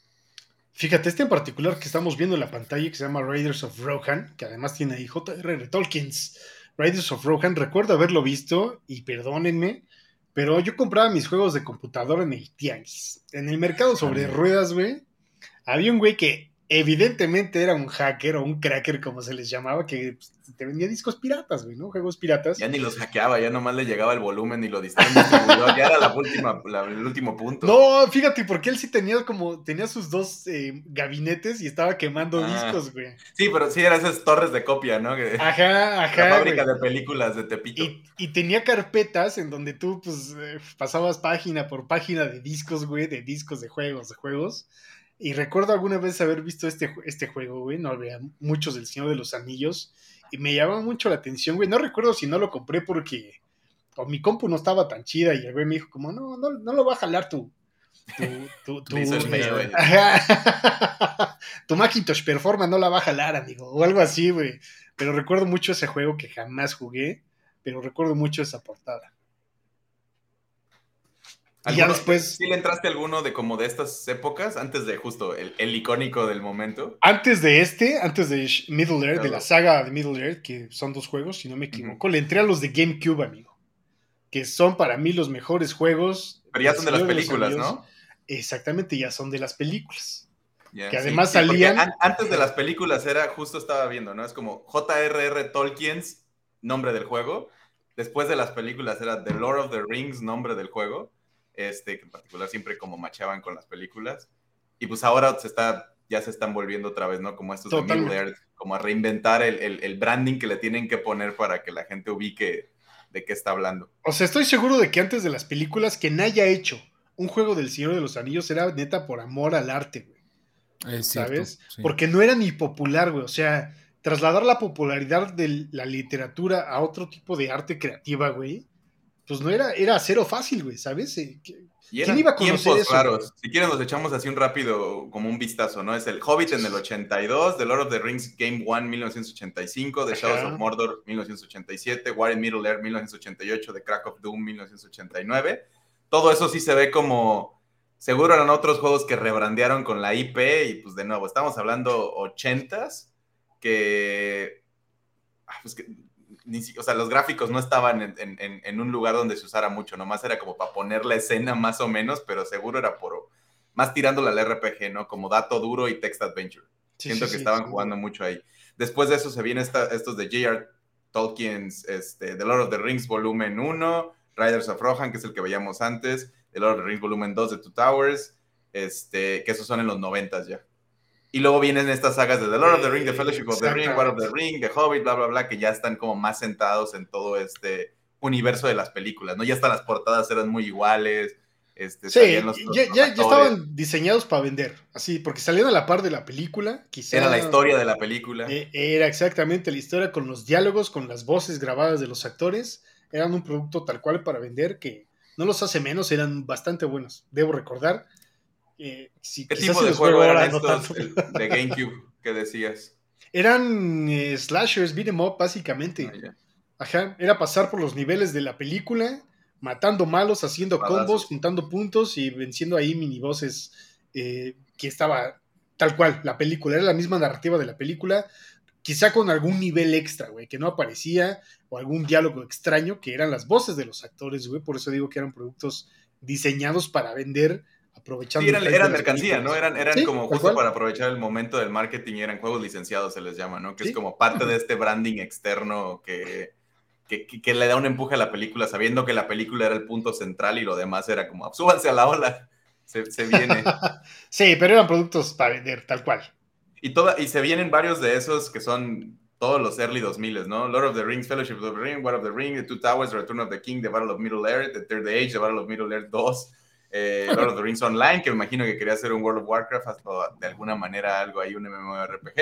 Fíjate, este en particular que estamos viendo en la pantalla, que se llama Raiders of Rohan, que además tiene ahí J.R.R. Tolkien's Riders of Rohan, recuerdo haberlo visto y perdónenme, pero yo compraba mis juegos de computadora en el Tianguis. En el mercado sobre ruedas, güey, había un güey que evidentemente era un hacker o un cracker, como se les llamaba, que pues, te vendía discos piratas, güey, ¿no? Juegos piratas. Ya ni los hackeaba, ya nomás le llegaba el volumen y lo distribuidor, ya era la última, el último punto. No, fíjate, porque él sí tenía como, tenía sus dos eh, gabinetes y estaba quemando ah. discos, güey. Sí, pero sí eran esas torres de copia, ¿no? Ajá, ajá. La fábrica de películas de Tepito. Y, tenía carpetas en donde tú, pues, eh, pasabas página por página de discos, güey, de discos de juegos, de juegos. Y recuerdo alguna vez haber visto este, este juego, güey, no había muchos del Señor de los Anillos, y me llamaba mucho la atención, güey. No recuerdo si no lo compré porque o mi compu no estaba tan chida y el güey me dijo como, no, no, no lo va a jalar tu... Tu, tu, tu, (laughs) tu Macintosh Performance no la va a jalar, amigo, o algo así, güey. Pero recuerdo mucho ese juego que jamás jugué, pero recuerdo mucho esa portada. Y ya después. ¿Sí le entraste alguno de como de estas épocas? Antes de justo el, icónico del momento. Antes de este, antes de Middle Earth, de la saga de Middle Earth, que son dos juegos, si no me equivoco, le entré a los de GameCube, amigo. Que son para mí los mejores juegos. Pero ya son de las películas, ¿no? Exactamente, ya son de las películas. que además salían. antes de las películas era, justo estaba viendo, ¿no? Es como J.R.R. Tolkien's nombre del juego. Después de las películas era The Lord of the Rings, nombre del juego este, que en particular siempre como machaban con las películas. Y pues ahora se está, ya se están volviendo otra vez, ¿no? Como estos de Middle como a reinventar el, branding que le tienen que poner para que la gente ubique de qué está hablando. O sea, estoy seguro de que antes de las películas, quien haya hecho un juego del Señor de los Anillos era neta por amor al arte, güey. ¿Sabes? Porque no era ni popular, güey. O sea, trasladar la popularidad de la literatura a otro tipo de arte creativa, güey, pues no era, era cero fácil, güey, ¿sabes? Eh, ¿Quién iba a conocer eso? raros. Si quieren, nos echamos así un rápido, como un vistazo, ¿no? Es el Hobbit en el 82, The Lord of the Rings Game One 1985, The Shadows of Mordor 1987, War in Middle Earth 1988, The Crack of Doom 1989. Todo eso sí se ve como. Seguro eran otros juegos que rebrandearon con la IP, y pues de nuevo, estamos hablando 80s que, ah, pues que o sea, los gráficos no estaban en, un lugar donde se usara mucho, nomás era como para poner la escena más o menos, pero seguro era por más tirándole al RPG, ¿no? Como dato duro y text adventure. Siento que estaban jugando mucho ahí. Después de eso se vienen estos de J.R. Tolkien's este, The Lord of the Rings Volumen 1, Riders of Rohan, que es el que veíamos antes, The Lord of the Rings Volumen 2 de Two Towers, este, que esos son en los 90 ya. Y luego vienen estas sagas de The Lord of the Ring, The Fellowship of the Ring, War of the Ring, The Hobbit, bla, bla, bla, que ya están como más sentados en todo este universo de las películas, ¿no? Ya hasta las portadas eran muy iguales. Este, sí, ya, ya, estaban diseñados para vender, así, porque salían a la par de la película, quizá. Era la historia de la película. Eh, era exactamente la historia con los diálogos, con las voces grabadas de los actores. Eran un producto tal cual para vender que no los hace menos, eran bastante buenos. Debo recordar eh, ¿Qué tipo de juego eran estos de GameCube que decías? (laughs) Eran eh, slashers, beat em up, básicamente. Ah, Ajá, era pasar por los niveles de la película, matando malos, haciendo combos, juntando puntos y venciendo ahí minibosses eh, que estaba tal cual, la película, era la misma narrativa de la película, quizá con algún nivel extra, güey, que no aparecía, o algún diálogo extraño, que eran las voces de los actores, güey, por eso digo que eran productos diseñados para vender aprovechando. Sí, eran, mercancía, ¿no? Eran, eran como justo para aprovechar el momento del marketing y eran juegos licenciados, se les llama, ¿no? Que es como parte de este branding externo que, que, le da un empuje a la película, sabiendo que la película era el punto central y lo demás era como, súbanse a la ola, se, viene. (laughs) sí, pero eran productos para vender, tal cual. Y, toda, y se vienen varios de esos que son todos los early 2000, ¿no? Lord of the Rings, Fellowship of the Ring, War of the Ring, The Two Towers, The Return of the King, The Battle of Middle Earth, The Third Age, The Battle of Middle Earth 2 eh, Lord of the Rings Online, que me imagino que quería hacer un World of Warcraft, hasta de alguna manera algo ahí, un MMORPG,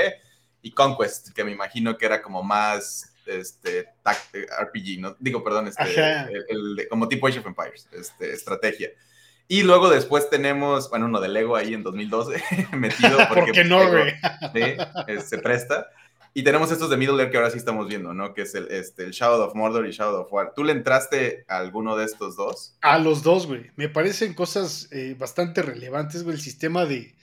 y Conquest, que me imagino que era como más este, RPG, ¿no? Digo, perdón, este, el, como tipo Age of Empires, este, estrategia. Y luego después tenemos, bueno, uno de Lego ahí en 2012, (laughs) metido (laughs) porque... ¿Por qué no, güey? (laughs) Sí, se presta. Y tenemos estos de Middle Earth que ahora sí estamos viendo, ¿no? Que es el, este, el Shadow of Mordor y Shadow of War. ¿Tú le entraste a alguno de estos dos? A los dos, güey. Me parecen cosas eh, bastante relevantes, güey. El sistema de,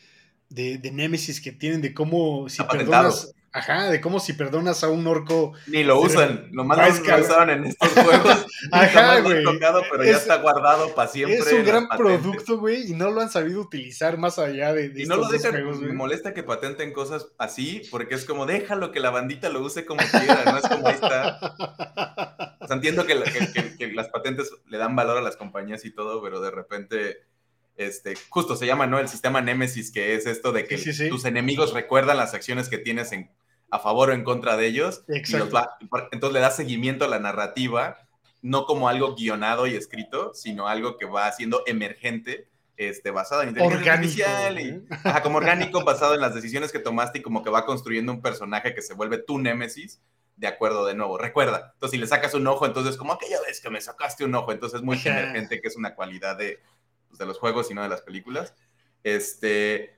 de, de Nemesis que tienen, de cómo si perdonas, Ajá, de cómo si perdonas a un orco. Ni lo usan, nomás lo usaron en estos (laughs) juegos. Ajá, (laughs) güey. Tocado, pero ya está guardado para siempre. Es un gran producto, güey, y no lo han sabido utilizar más allá de, de y no lo dejan, juegos, Me molesta que patenten cosas así, porque es como, déjalo que la bandita lo use como quiera, no es como ahí está. O sea, entiendo que, las patentes le dan valor a las compañías y todo, pero de repente este, justo se llama, ¿no? El sistema Nemesis, que es esto de que tus enemigos recuerdan las acciones que tienes en, a favor o en contra de ellos. entonces le da seguimiento a la narrativa, no como algo guionado y escrito, sino algo que va siendo emergente, este, basado en inteligencia artificial. Y, como orgánico, basado en las decisiones que tomaste y como que va construyendo un personaje que se vuelve tu némesis. De acuerdo, de nuevo. Recuerda, entonces si le sacas un ojo, entonces como aquella vez que me sacaste un ojo, entonces es muy emergente, que es una cualidad de, pues, de los juegos y no de las películas. Este,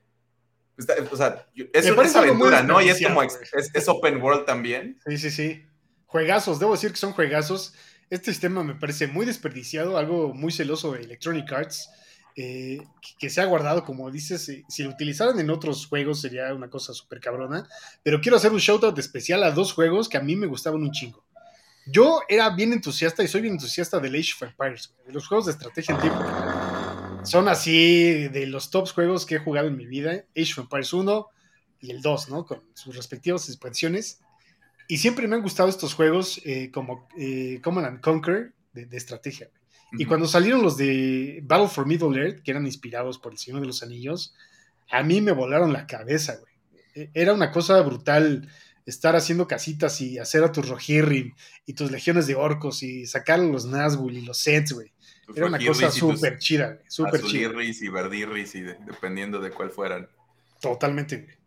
o sea, es, es aventura, ¿no? Y es como, es, open world también. Sí, sí, sí. Juegazos, debo decir que son juegazos. Este sistema me parece muy desperdiciado, algo muy celoso de Electronic Arts, eh, que se ha guardado, como dices, eh, si lo utilizaran en otros juegos sería una cosa súper cabrona. Pero quiero hacer un shoutout especial a dos juegos que a mí me gustaban un chingo. Yo era bien entusiasta y soy bien entusiasta del Age of Empires, de los juegos de estrategia en tiempo son así de los tops juegos que he jugado en mi vida. Age of Empires 1 y el 2, ¿no? Con sus respectivas expansiones. Y siempre me han gustado estos juegos eh, como eh, Command and Conquer de, estrategia. Y cuando salieron los de Battle for Middle Earth, que eran inspirados por El Señor de los Anillos, a mí me volaron la cabeza, güey. E, era una cosa brutal estar haciendo casitas y hacer a tus Rohirrim y tus legiones de orcos y sacar a los Nazgûl y los Sets, güey Era una cosa súper chida, súper chida. y verdirris y dependiendo de cuál fueran. Totalmente.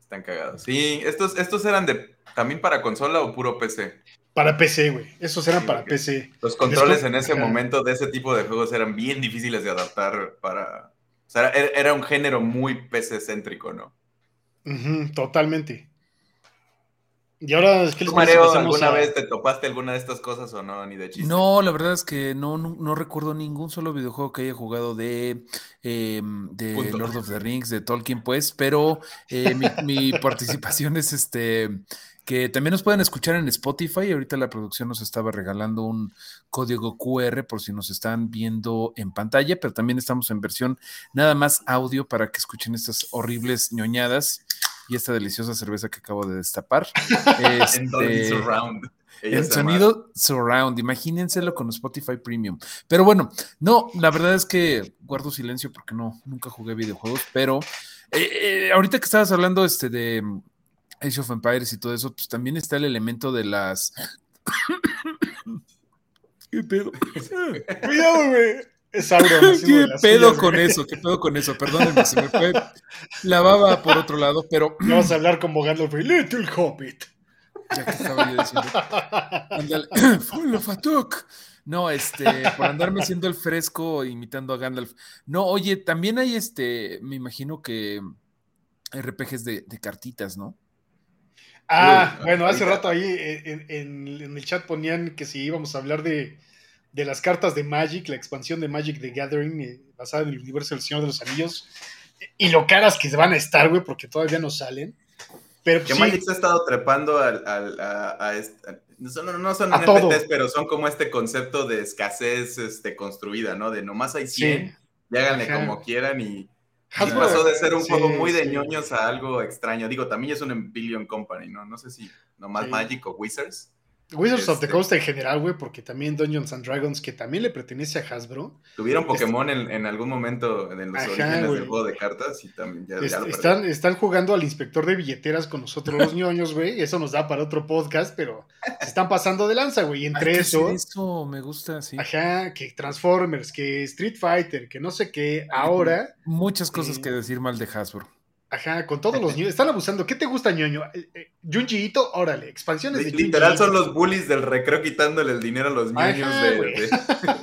Están cagados. Sí, estos, estos eran de también para consola o puro PC. Para PC, güey. Esos eran para PC. Los controles en ese momento de ese tipo de juegos eran bien difíciles de adaptar para. O sea, era, un género muy PC céntrico, ¿no? totalmente. Y ahora es que ¿alguna vez te topaste alguna de estas cosas o no? Ni de chiste. No, la verdad es que no, no, recuerdo ningún solo videojuego que haya jugado de, em, de Lord of the Rings, de Tolkien, pues, pero eh, mi, (laughs) participación es este que también nos pueden escuchar en Spotify. Ahorita la producción nos estaba regalando un código QR por si nos están viendo en pantalla, pero también estamos en versión nada más audio para que escuchen estas horribles ñoñadas y esta deliciosa cerveza que acabo de destapar. (laughs) este, surround. El sonido surround, imagínenselo con Spotify Premium. Pero bueno, no, la verdad es que guardo silencio porque no, nunca jugué videojuegos, pero eh, eh, ahorita que estabas hablando este de Age of Empires y todo eso, pues también está el elemento de las... (coughs) ¿Qué pedo? (laughs) Cuidado, güey. Es Sauron. (laughs) ¿Qué pedo con eso? ¿Qué pedo con eso? Perdónenme, se me fue la baba por otro lado, pero. Vamos a hablar como Gandalf, Little Hobbit. Ya que estaba yo diciendo. Ándale. (coughs) Full of No, este, por andarme haciendo el fresco imitando a Gandalf. No, oye, también hay este, me imagino que RPGs de, de cartitas, ¿no? Ah, bueno, hace rato ahí en, en, el chat ponían que si íbamos a hablar de, de las cartas de Magic, la expansión de Magic the Gathering, eh, basada en el universo del Señor de los Anillos, y lo caras que van a estar, güey, porque todavía no salen. Pero, que Magic se ha estado trepando al, a, este, no son, no son NFTs, pero son como este concepto de escasez este, construida, ¿no? De nomás hay 100, y háganle como quieran y, pasó de ser un juego muy de ñoños a algo extraño. Digo, también es un Billion Company, ¿no? No sé si nomás Magic o Wizards. Wizards of the este Coast en general, güey, porque también Dungeons and Dragons, que también le pertenece a Hasbro. Tuvieron Pokémon en, algún momento en los orígenes del juego de cartas y también ya, lo están, están jugando al inspector de billeteras con nosotros los ñoños, güey, y eso nos da para otro podcast, pero se están pasando de lanza, güey. Entre eso. Eso me gusta, sí. Ajá, que Transformers, que Street Fighter, que no sé qué, ahora. Muchas cosas eh, que decir mal de Hasbro. Ajá, con todos los niños. Están abusando. ¿Qué te gusta, ñoño? Eh, eh, Junji órale, expansiones de Literal son los bullies del recreo quitándole el dinero a los niños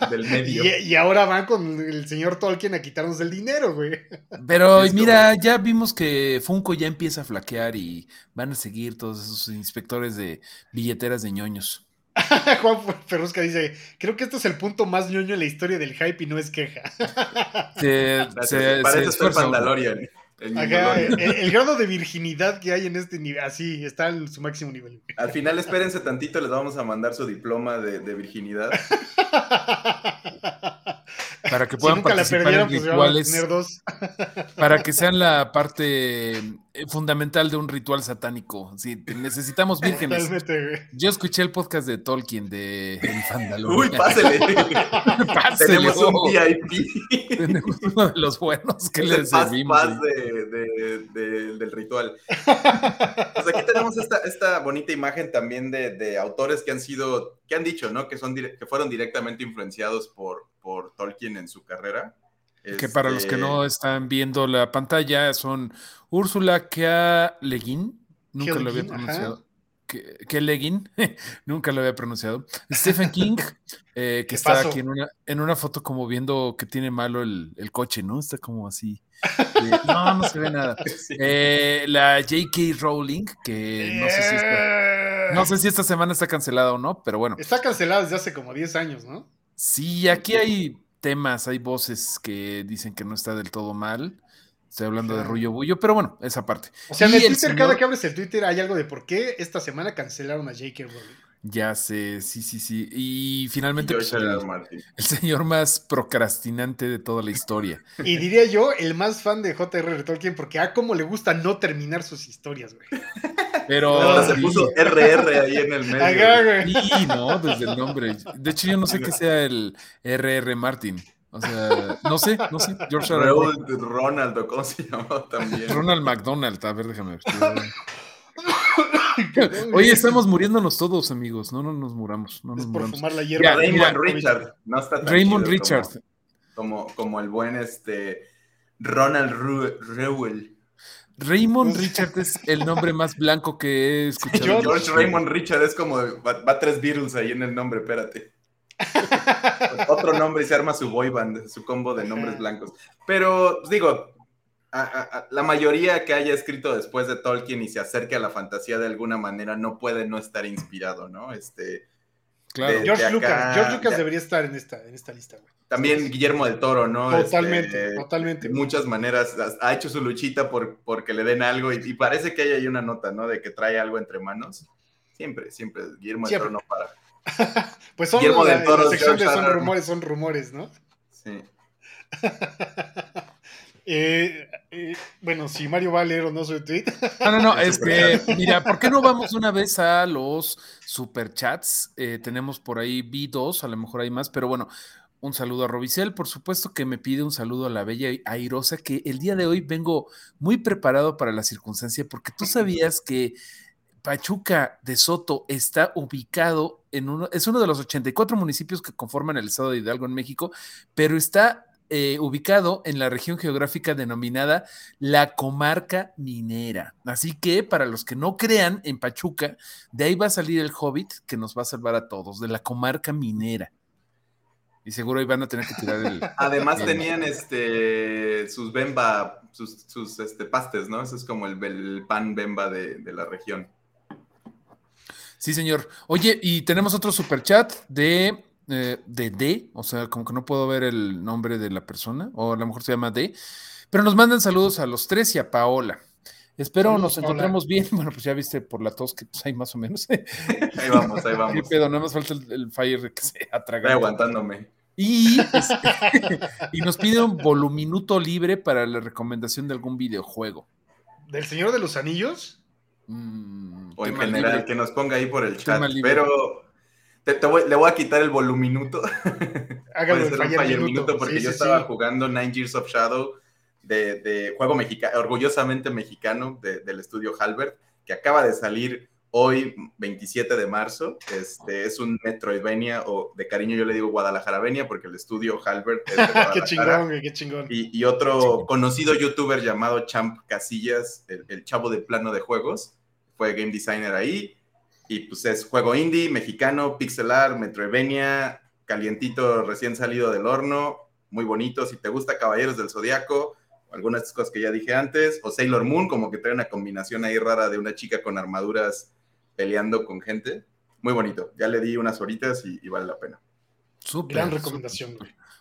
del medio. (laughs) Y, ahora van con el señor Tolkien a quitarnos el dinero, güey. Pero mira, ya vimos que Funko ya empieza a flaquear y van a seguir todos esos inspectores de billeteras de ñoños. (laughs) Juan Ferrusca dice, creo que esto es el punto más ñoño en la historia del hype y no es queja. Se, se, Parece ser Mandalorian. El, grado de virginidad que hay en este nivel, así, está en su máximo nivel. Al final, espérense tantito, les vamos a mandar su diploma de, virginidad. (laughs) Para que puedan participar en pues, rituales. Para que sean la parte eh, fundamental de un ritual satánico. Sí, necesitamos (laughs) vírgenes. Yo escuché el podcast de Tolkien de El Fandalón. Uy, pásele. (laughs) Tenemos un VIP. Tenemos uno de los buenos que les servimos. Paz del ritual. Pues aquí tenemos esta, bonita imagen también de, autores que han sido, que han dicho, ¿no? Que, son, que fueron directamente influenciados por, por Tolkien en su carrera. Que para los que no este están viendo la pantalla son Úrsula K. Leguín, nunca lo había pronunciado. Que (laughs) nunca lo había pronunciado. Stephen King, (laughs) eh, que está aquí en una, en una foto como viendo que tiene malo el, coche, ¿no? Está como así. no, no se ve nada. (laughs) Eh, la J.K. Rowling, que no sé si esta, no sé si esta semana está cancelada o no, pero bueno. Está cancelada desde hace como 10 años, ¿no? Sí, aquí hay temas, hay voces que dicen que no está del todo mal. Estoy hablando de Rullo Bullo, pero bueno, esa parte. O sea, en el Twitter, cada que abres el Twitter hay algo de por qué esta semana cancelaron a J.K. Rowling. Ya sé, sí, sí, sí. Y finalmente pues, (laughs) el, señor más procrastinante de toda la historia. Y diría yo, el más fan de J.R.R. Tolkien, porque a cómo le gusta no terminar sus historias, güey. Pero. se puso RR ahí en el medio. Sí, no, desde el nombre. De hecho, yo no sé qué sea el RR Martin. O sea, no sé, no sé. George Ronald, ¿cómo se llamaba también? Ronald McDonald, a ver, déjame ver. (laughs) (laughs) Hoy estamos muriéndonos todos, amigos. No, no nos muramos. No nos es por muramos. fumar la hierba. Raymond Richard. No está tan Raymond chido Richard. Como, como, como el buen este Ronald Ru- Reuel. Raymond Richard es el nombre más blanco que he escuchado. George- George Raymond Richard es como va, va tres Beatles ahí en el nombre, espérate. (laughs) Otro nombre y se arma su boy band, su combo de nombres blancos. Pero pues, digo, a- a- a- la mayoría que haya escrito después de Tolkien y se acerque a la fantasía de alguna manera no puede no estar inspirado, ¿no? Este, Claro. de- George acá, Lucas, George Lucas ya. debería estar en esta, en esta lista, güey. también Guillermo del Toro, ¿no? Totalmente, Este, totalmente. de muchas maneras ha- hecho su luchita por porque le den algo y, y parece que hay ahí una nota, ¿no? De que trae algo entre manos. Siempre, siempre, Guillermo Siempre. del Toro no para. (laughs) Pues son Guillermo la, del Toro, la sección de son rumores, son rumores, ¿no? Sí. (laughs) Eh, eh, bueno, si Mario va a leer o no su tweet. No, no, no, (laughs) este, mira, ¿por qué no vamos una vez a los superchats? Eh, tenemos por ahí, vi dos, a lo mejor hay más, pero bueno, un saludo a Robicel, por supuesto que me pide un saludo a la bella airosa, que el día de hoy vengo muy preparado para la circunstancia, porque tú sabías que Pachuca de Soto está ubicado en uno, es uno de los 84 municipios que conforman el estado de Hidalgo en México, pero está eh, ubicado en la región geográfica denominada la comarca minera. Así que para los que no crean en Pachuca, de ahí va a salir el hobbit que nos va a salvar a todos, de la comarca minera. Y seguro ahí van a tener que tirar el... (laughs) Además el- tenían este sus bemba, sus, sus este, pastes, ¿no? Eso es como el, el pan bemba de, de la región. Sí, señor. Oye, y tenemos otro superchat de, eh, de D, o sea, como que no puedo ver el nombre de la persona, o a lo mejor se llama D, pero nos mandan saludos a los tres y a Paola. Espero nos encontremos bien. (laughs) Bueno, pues ya viste por la tos que pues, hay más o menos. Ahí vamos, ahí (laughs) ¿Qué vamos. pedo? Nada más falta el, el fire que se Estoy atraga. aguantándome. Y, este, (laughs) y nos pide un voluminuto libre para la recomendación de algún videojuego. ¿Del Señor de los Anillos? Mm, O en general, libre. que nos ponga ahí por el Tema chat. libre. Pero te- te voy- le voy a quitar el voluminuto. (laughs) Hágalo Minuto. Minuto, porque Sí, yo sí, estaba sí. jugando Nine Years of Shadow de, de juego mexicano, orgullosamente mexicano de- del estudio Halbert, que acaba de salir hoy, 27 de marzo. Este es un Metroidvania, o de cariño yo le digo Guadalajaravenia, porque el estudio Halbert es de (laughs) qué chingón, güey, qué chingón. Y, y otro conocido youtuber llamado Champ Casillas, el, el chavo de plano de juegos, fue game designer ahí. Y pues es juego indie, mexicano, pixelar, Metroidvania, calientito, recién salido del horno, muy bonito. Si te gusta Caballeros del Zodiaco, algunas de estas cosas que ya dije antes, o Sailor Moon, como que trae una combinación ahí rara de una chica con armaduras peleando con gente. Muy bonito. Ya le di unas horitas y, y vale la pena. Súper, Gran recomendación.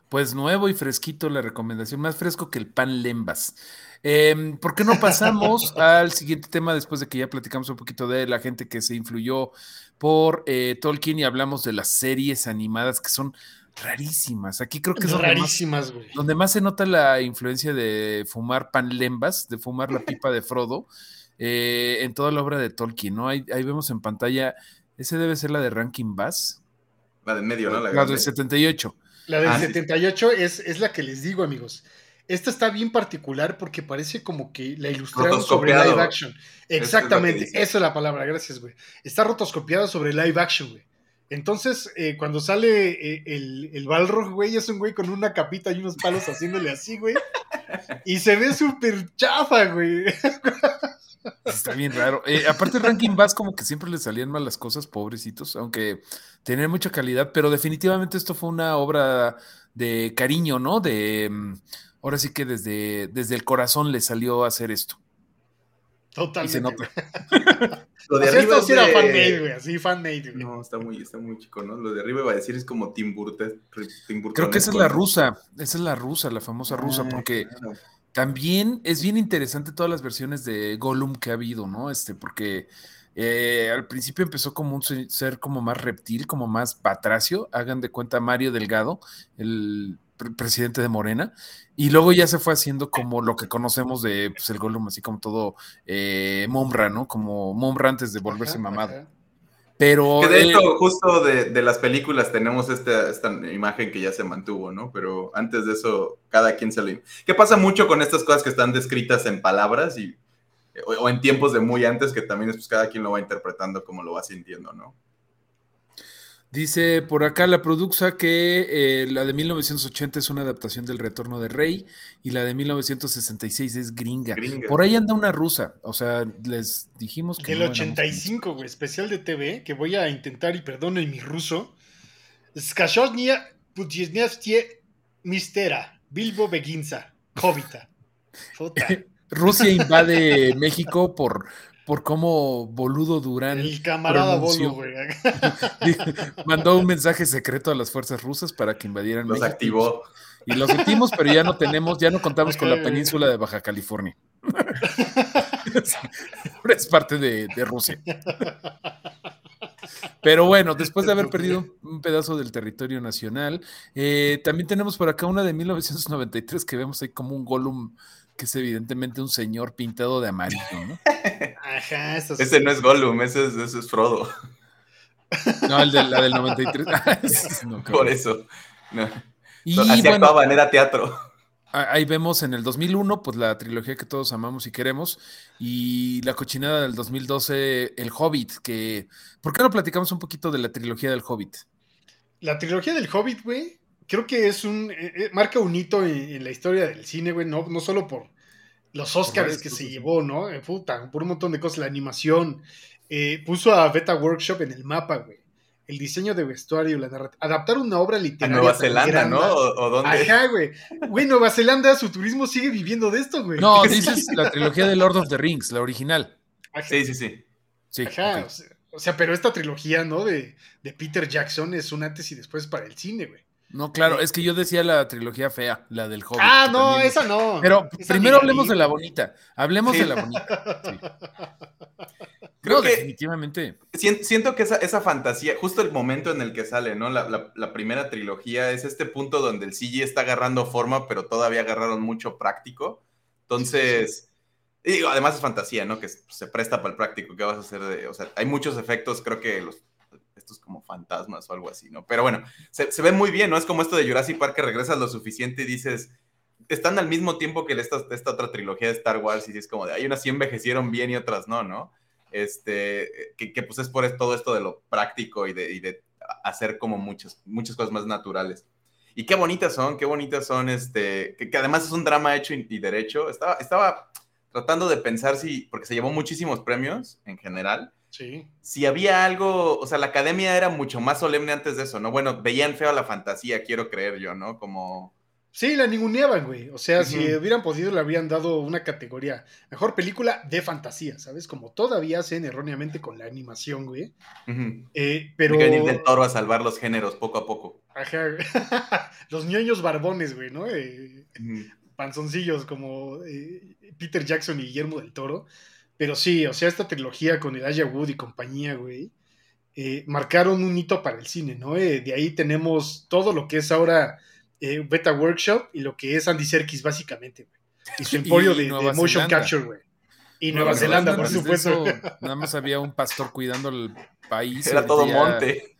Pues nuevo y fresquito la recomendación, más fresco que el pan lembas. Eh, ¿Por qué no pasamos al siguiente tema después de que ya platicamos un poquito de la gente que se influyó por eh, Tolkien y hablamos de las series animadas que son rarísimas? Aquí creo que es donde más, Rarísimas, güey. donde más se nota la influencia de fumar pan lembas, de fumar la pipa de Frodo, eh, en toda la obra de Tolkien, ¿no? Ahí, ahí vemos en pantalla, ese debe ser la de Rankin Bass, La de medio, ¿no? La la del 78. La del Ah, sí. 78 es, es la que les digo, amigos. Esta está bien particular porque parece como que la ilustraron sobre live action. Exactamente, esa es la palabra, gracias, güey. Está rotoscopiado sobre live action, güey. Entonces, eh, cuando sale eh, el, el Balrog, güey, es un güey con una capita y unos palos haciéndole así, güey. Y se ve súper chafa, güey. Está bien raro. Eh, aparte, Rankin Bass como que siempre le salían mal las cosas, pobrecitos, aunque tenían mucha calidad, pero definitivamente esto fue una obra de cariño, ¿no? De mm, ahora sí que desde, desde el corazón le salió a hacer esto. Y Totalmente. se nota. (laughs) Lo güey. de arriba esto es sí era de- fan-made, güey. Así, fan-made, güey. No, está muy, está muy chico, ¿no? Lo de arriba iba a decir es como Tim Burton. Tim Burton Creo que esa es la rusa, esa es la rusa, la famosa rusa, Ah, porque claro. También es bien interesante todas las versiones de Gollum que ha habido, ¿no? Este, porque eh, al principio empezó como un se- ser como más reptil, como más patracio. Hagan de cuenta Mario Delgado, el pre- presidente de Morena, y luego ya se fue haciendo como lo que conocemos de pues, el Gollum, así como todo eh, Mumra, ¿no? Como Mumra antes de volverse Ajá, mamado. ajá. Pero Que de eh, hecho, justo de, de las películas tenemos esta, esta imagen que ya se mantuvo, ¿no? Pero antes de eso, cada quien se lo... Que pasa mucho con estas cosas que están descritas en palabras y o, en tiempos de muy antes, que también es pues cada quien lo va interpretando como lo va sintiendo, ¿no? Dice por acá la produxa que eh, la de 1980 es una adaptación del Retorno de Rey y la de 1966 es gringa. Por ahí anda una rusa, o sea, les dijimos que... El 85, güey, especial de TV, que voy a intentar y perdonen mi ruso. Skashosnia Putiesnevstie Mistera, Bilbo Beginza, Jovita. (laughs) Rusia invade México por por cómo boludo Durán. El camarada boludo, güey. (laughs) Mandó un mensaje secreto a las fuerzas rusas para que invadieran los activó. Y los metimos, pero ya no tenemos, ya no contamos con la península de Baja California. (laughs) es parte de, Rusia. Pero bueno, después de haber perdido un pedazo del territorio nacional, eh, también tenemos por acá una de 1993 que vemos ahí como un Gollum que es evidentemente un señor pintado de amarillo, ¿no? Ajá, eso Ese no es Gollum, ese es, Frodo. No, el de, la del 93. (laughs) Por eso. Y Así bueno, era teatro. Ahí vemos en el 2001, pues la trilogía que todos amamos y queremos, y la cochinada del 2012, El Hobbit, que... ¿Por qué no platicamos un poquito de la trilogía del Hobbit? La trilogía del Hobbit, güey, creo que es un. Eh, eh, marca un hito en, la historia del cine, güey, no, no solo por los Oscars que se llevó, ¿no? Eh, puta, por un montón de cosas, la animación. puso a Beta Workshop en el mapa, güey. El diseño de vestuario, la narrativa. Adaptar una obra literaria. A Nueva Zelanda, ¿no? ¿O, dónde? Ajá, güey. Güey, Nueva Zelanda, su turismo sigue viviendo de esto, güey. No, (laughs) dices la trilogía de Lord of the Rings, la original. Sí, sí, sí. sí Ajá, o, sea, pero esta trilogía, ¿no? De, de Peter Jackson es un antes y después para el cine, güey. No, claro, es que yo decía la trilogía fea, la del Hobbit. Ah, no, esa no. Pero primero hablemos de la bonita. Hablemos de la bonita. (laughs) Creo que definitivamente. Siento que esa, fantasía, justo el momento en el que sale, ¿no? La, primera trilogía es este punto donde el CG está agarrando forma, pero todavía agarraron mucho práctico. Entonces, digo, además es fantasía, ¿no? Que se presta para el práctico. ¿Qué vas a hacer de.? O sea, hay muchos efectos, creo que los estos como fantasmas o algo así, ¿no? Pero bueno, se, ve muy bien, ¿no? Es como esto de Jurassic Park que regresas lo suficiente y dices, están al mismo tiempo que esta, esta otra trilogía de Star Wars y es como de, hay unas sí envejecieron bien y otras no, ¿no? Este, que, pues es por todo esto de lo práctico y de, hacer como muchas, muchas cosas más naturales. Y qué bonitas son, qué bonitas son, este, que, además es un drama hecho y, y, derecho. Estaba, estaba tratando de pensar si, porque se llevó muchísimos premios en general, Sí. Si había algo, o sea, la academia era mucho más solemne antes de eso, ¿no? Bueno, veían feo la fantasía, quiero creer yo, ¿no? Como... Sí, la ninguneaban, güey. O sea, si hubieran podido, le habrían dado una categoría. Mejor película de fantasía, ¿sabes? Como todavía hacen erróneamente con la animación, güey. eh, pero... venir del toro a salvar los géneros poco a poco. Ajá. (laughs) los ñoños barbones, güey, ¿no? Eh, panzoncillos como eh, Peter Jackson y Guillermo del Toro. Pero sí, o sea, esta trilogía con Elijah Wood y compañía, güey, eh, marcaron un hito para el cine, ¿no? Eh, de ahí tenemos todo lo que es ahora eh, Beta Workshop y lo que es Andy Serkis, básicamente, güey. Y su (laughs) emporio de, motion capture, güey. Y Nueva, Zelanda, por supuesto. nada más había un pastor cuidando el país. Era todo monte.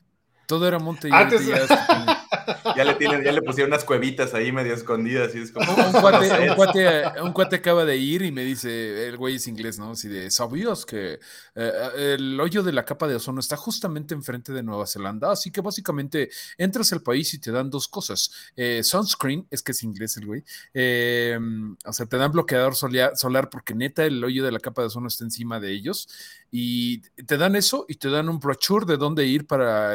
Todo era monte y Antes... ya (laughs) (laughs) le tienen, ya le pusieron unas cuevitas ahí medio escondidas. Y es como, (laughs) un, cuate, un, cuate, acaba de ir y me dice, el güey es inglés, ¿no? Así de, ¿sabías que eh, el hoyo de la capa de ozono está justamente enfrente de Nueva Zelanda? Así que básicamente entras al país y te dan dos cosas. Eh, sunscreen, es que es inglés el güey. Eh, o sea, te dan bloqueador solar porque neta el hoyo de la capa de ozono está encima de ellos. Y te dan eso y te dan un brochure de dónde ir para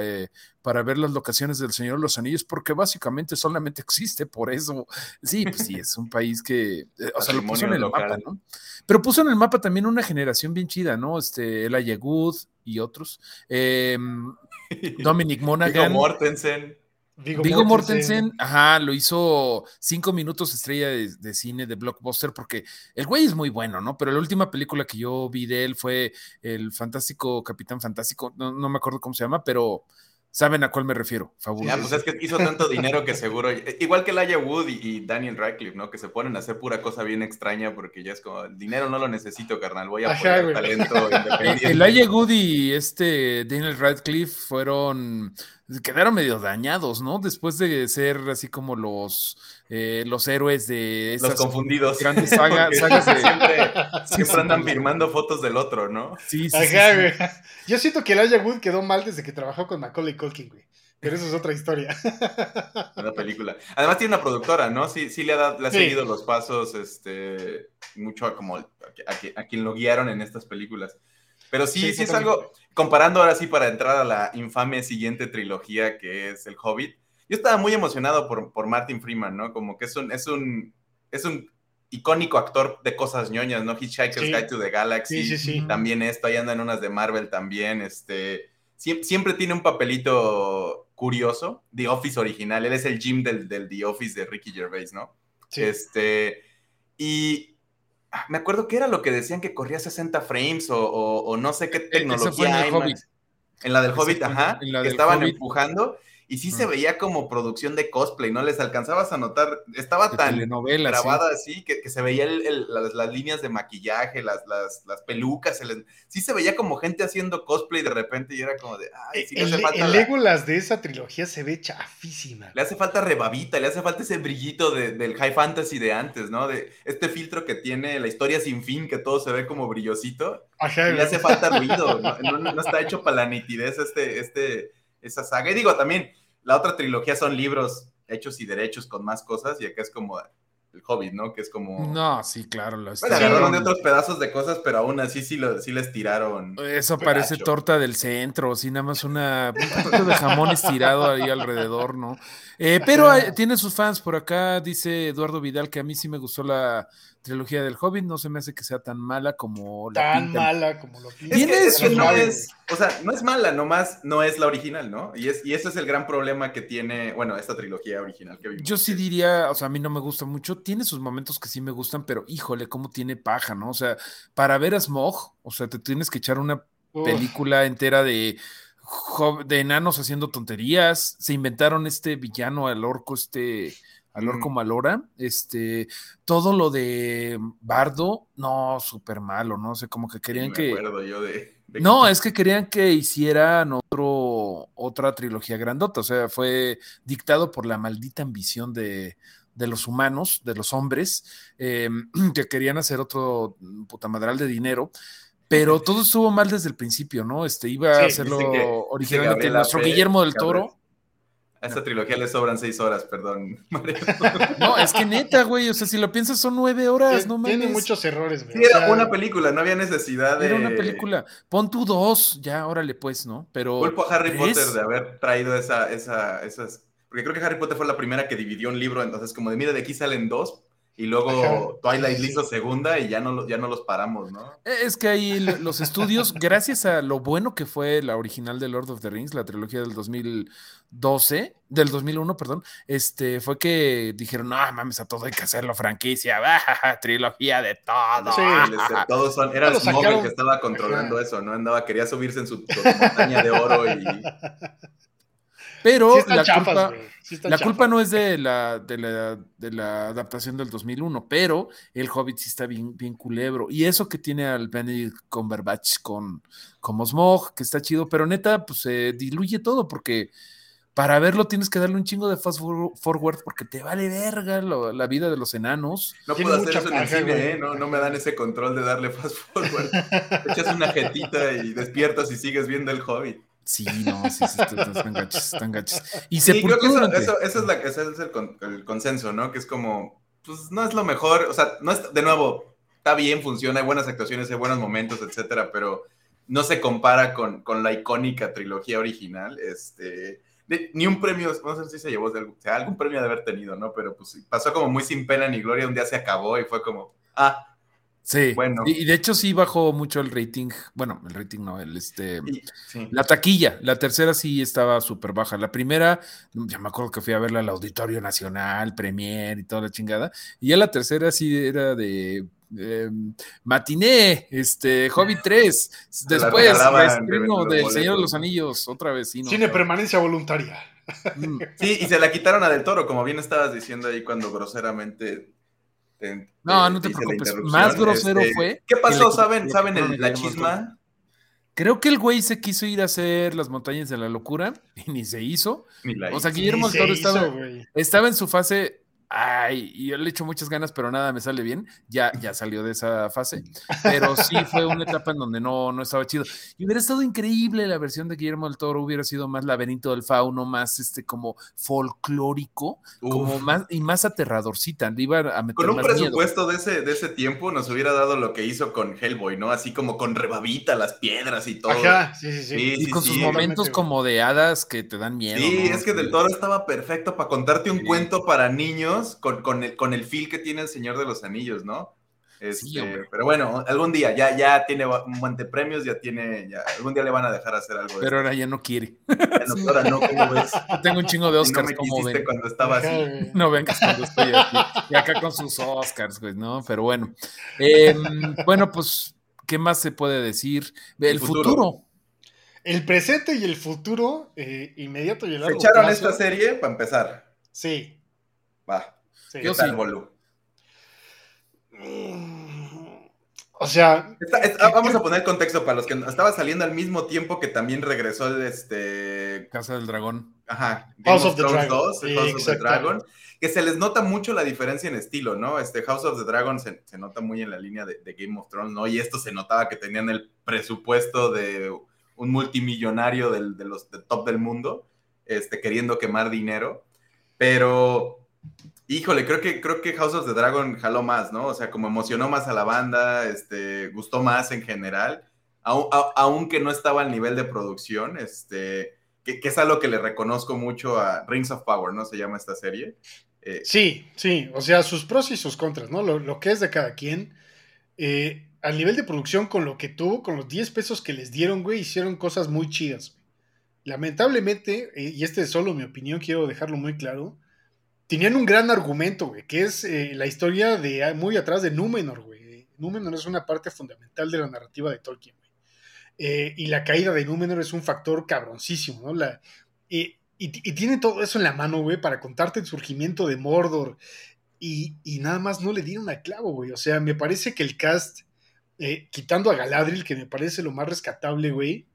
para ver las locaciones del Señor de los Anillos, porque básicamente solamente existe por eso. Sí, pues sí, es un país que, eh, o sea, lo puso en el mapa, ¿no? Pero puso en el mapa también una generación bien chida, ¿no? Este, Ella Yegud y otros. Em, (laughs) Dominic Monaghan. Vigo Mortensen. Vigo, Mortensen, ajá, lo hizo cinco minutos estrella de, cine de blockbuster porque el güey es muy bueno, ¿no? Pero la última película que yo vi de él fue el fantástico Capitán Fantástico, no, no me acuerdo cómo se llama, pero saben a cuál me refiero. Fabuloso. Ya, pues es que hizo tanto dinero que seguro, igual que Laia Wood y, Daniel Radcliffe, ¿no? Que se ponen a hacer pura cosa bien extraña porque ya es como, el dinero no lo necesito, carnal, voy a poner talento (laughs) independiente. El Laia Wood y este Daniel Radcliffe fueron quedaron medio dañados, ¿no? Después de ser así como los, eh, los héroes de esas los confundidos. grandes (laughs) sagas, de... Siempre, siempre andan firmando fotos del otro, ¿no? Sí, sí, Ajá, sí, Yo siento que Elijah Wood quedó mal desde que trabajó con Macaulay Culkin, güey. Pero eso es otra historia. (laughs) Una película. Además tiene una productora, ¿no? Sí, sí le ha, le ha seguido los pasos, este, mucho a como a, a, quien lo guiaron en estas películas. Pero sí, sí, es algo, comparando ahora sí para entrar a la infame siguiente trilogía que es El Hobbit, yo estaba muy emocionado por, por Martin Freeman, ¿no? Como que es un, es un, es un icónico actor de cosas ñoñas, ¿no? Hitchhiker's Guide to the Galaxy, sí, sí, también esto, ahí andan unas de Marvel también, este, siempre, tiene un papelito curioso, The Office original, él es el Jim del, del The Office de Ricky Gervais, ¿no? Este, y me acuerdo que era lo que decían que corría 60 frames o, no sé qué tecnología hay. En la del Hobbit, ajá, que estaban empujando y sí se veía como producción de cosplay, ¿no? Les alcanzabas a notar, estaba tan grabada así que, se veía las, líneas de maquillaje, las, las, pelucas, sí se veía como gente haciendo cosplay de repente y era como de, ay, sí le hace falta. El Legolas de esa trilogía se ve chafísima. Le hace falta rebabita, le hace falta ese brillito del high fantasy de antes, ¿no? De este filtro que tiene la historia sin fin, que todo se ve como brillosito. Ajá, le hace falta ruido, (laughs) no, no, está hecho para la nitidez este, este esa saga. Y digo, también, la otra trilogía son libros hechos y derechos con más cosas, y acá es como el Hobbit, ¿no? Que es como. No, sí, claro. Lo bueno, agarraron de otros pedazos de cosas, pero aún así sí, lo, sí les tiraron. Eso parece torta del centro, así nada más una, un de jamón estirado ahí alrededor, ¿no? Eh, pero tiene sus fans por acá, dice Eduardo Vidal, que a mí sí me gustó la trilogía del Hobbit no se me hace que sea tan mala como la Tan mala como lo pintan. Es que, no es, o sea, no es mala, nomás no es la original, ¿no? Y, es, y ese es el gran problema que tiene, bueno, esta trilogía original que vimos. Yo sí diría, o sea, a mí no me gusta mucho, tiene sus momentos que sí me gustan, pero híjole, cómo tiene paja, ¿no? O sea, para ver a Smog, o sea, te tienes que echar una película entera de de enanos haciendo tonterías, se inventaron este villano, al orco, este al orco malora, este, todo lo de Bardo, no, súper malo, no sé, como que querían que... Yo de, no, es que querían que hicieran otro, otra trilogía grandota, o sea, fue dictado por la maldita ambición de, de los humanos, de los hombres, em, (clears throat) que querían hacer otro putamadral de dinero, pero (laughs) todo estuvo mal desde el principio, ¿no? Este iba a hacerlo originalmente nuestro Guillermo del Toro. A esta trilogía le sobran seis horas, perdón. (laughs) No, es que neta, güey, o sea, si lo piensas son nueve horas, no mames. Tiene muchos errores, güey. Sí, era una película, no había necesidad de... Era una película. Pon tú dos, ya, órale pues, ¿no? Pero... Culpo a Harry Potter de haber traído esa, esa, esas... Porque creo que Harry Potter fue la primera que dividió un libro, entonces como de, mira, de aquí salen dos, y luego Twilight hizo segunda y ya no, ya no los paramos, ¿no? E, es que ahí los estudios, (laughs) gracias a lo bueno que fue la original de Lord of the Rings, la trilogía del 2012, del 2001, perdón, este, fue que dijeron, no, mames, a todo hay que hacerlo franquicia, trilogía de todo. Sí, todos son, era el que estaba controlando eso, ¿no? Andaba, quería subirse en su, montaña de oro y... (laughs) Pero la culpa, la culpa no es de la, de la, de, la, adaptación del 2001, pero el Hobbit sí está bien, bien culebro. Y eso que tiene al Benedict Cumberbatch con como Smog, que está chido, pero neta, pues se diluye todo porque para verlo tienes que darle un chingo de fast forward porque te vale verga la vida de los enanos. No puedo hacer eso en el cine, ¿eh? no, no, me dan ese control de darle fast (laughs) forward. echas una jetita y despiertas y sigues viendo el Hobbit. Sí, no, sí, sí, están gachos, están gachos. Y se sí, creo que eso, eso, es, la, ese es el, consenso, ¿no? Que es como, pues no es lo mejor, o sea, no es, de nuevo, está bien, funciona, hay buenas actuaciones, hay buenos momentos, etcétera, pero no se compara con, con la icónica trilogía original, este, ni un premio, no sé si se llevó, o sea, algún premio de haber tenido, ¿no? Pero pues pasó como muy sin pena ni gloria, un día se acabó y fue como, ah, Sí, bueno. Y, de hecho sí bajó mucho el rating. Bueno, el rating no, el este. La taquilla. La tercera sí estaba súper baja. La primera, ya me acuerdo que fui a verla al Auditorio Nacional, Premier y toda la chingada. Y ya la tercera sí era de em, matiné, este, Hobby (laughs) 3, después estreno del Señor de los Anillos, otra vez. Sí, Cine permanencia voluntaria. Mm. (laughs) Sí, y se la quitaron a Del Toro, como bien estabas diciendo ahí cuando groseramente no, no te preocupes. Más grosero este, fue. ¿Qué pasó? ¿Saben, ¿saben la chisma? Creo que el güey se quiso ir a hacer las montañas de la locura y ni se hizo. o sea, Guillermo del Toro estaba, estaba en su fase ay, y yo le echo muchas ganas, pero nada me sale bien. Ya, ya salió de esa fase. Pero sí fue una etapa en donde no, no estaba chido. Y hubiera estado increíble la versión de Guillermo del Toro, hubiera sido más laberinto del fauno, más este como folclórico, como más y más aterradorcita. Iba a meter con un presupuesto de ese, de ese tiempo nos hubiera dado lo que hizo con Hellboy, ¿no? Así como con rebabita las piedras y todo. Ajá, sí, sí, sí. y con sus momentos como de hadas que te dan miedo. Sí, es que del Toro estaba perfecto para contarte un cuento para niños con, con, el, con el feel que tiene el Señor de los Anillos, ¿no? Este, pero bueno, algún día ya, ya tiene un buen de premios, ya tiene, ya, algún día le van a dejar hacer algo. Pero ahora ya no quiere. no, ahora no, ¿cómo ves? (laughs) Tengo un chingo de Oscars. no como ven. cuando estaba así. No vengas cuando estoy aquí. Y acá con sus Oscars, güey, ¿no? Pero bueno. Em, bueno, pues, ¿qué más se puede decir? El, futuro. El presente y el futuro, eh, inmediato y el largo echaron esta serie para empezar? Sí. Va. Sí. ¿Qué tal, Bolu? O sea. Ah, vamos a poner contexto para los que estaba saliendo al mismo tiempo que también regresó este. Casa del Dragón. Ajá. House of the Dragon. 2, House of the Dragon. Que se les nota mucho la diferencia en estilo, ¿no? Este House of the Dragon se, nota muy en la línea de, Game of Thrones, ¿no? Y esto se notaba que tenían el presupuesto de un multimillonario del, de los de top del mundo, este, queriendo quemar dinero. Pero Híjole, creo que, creo que House of the Dragon jaló más, ¿no? O sea, como emocionó más a la banda, este, gustó más en general, aunque no estaba al nivel de producción, este, que, es algo que le reconozco mucho a Rings of Power, ¿no? Se llama esta serie. Eh, sí, sí, o sea, sus pros y sus contras, ¿no? Lo, que es de cada quien. Eh, al nivel de producción, con lo que tuvo, con los 10 pesos que les dieron, güey, hicieron cosas muy chidas. Lamentablemente, eh, y este es solo mi opinión, quiero dejarlo muy claro, tenían un gran argumento, güey, que es eh, la historia de ah, muy atrás de Númenor, güey. Númenor es una parte fundamental de la narrativa de Tolkien, güey. Eh, y la caída de Númenor es un factor cabroncísimo, ¿no? La, y, tiene todo eso en la mano, güey, para contarte el surgimiento de Mordor. Y, nada más no le dieron a clavo, güey. O sea, me parece que el cast, eh, quitando a Galadriel, que me parece lo más rescatable, güey,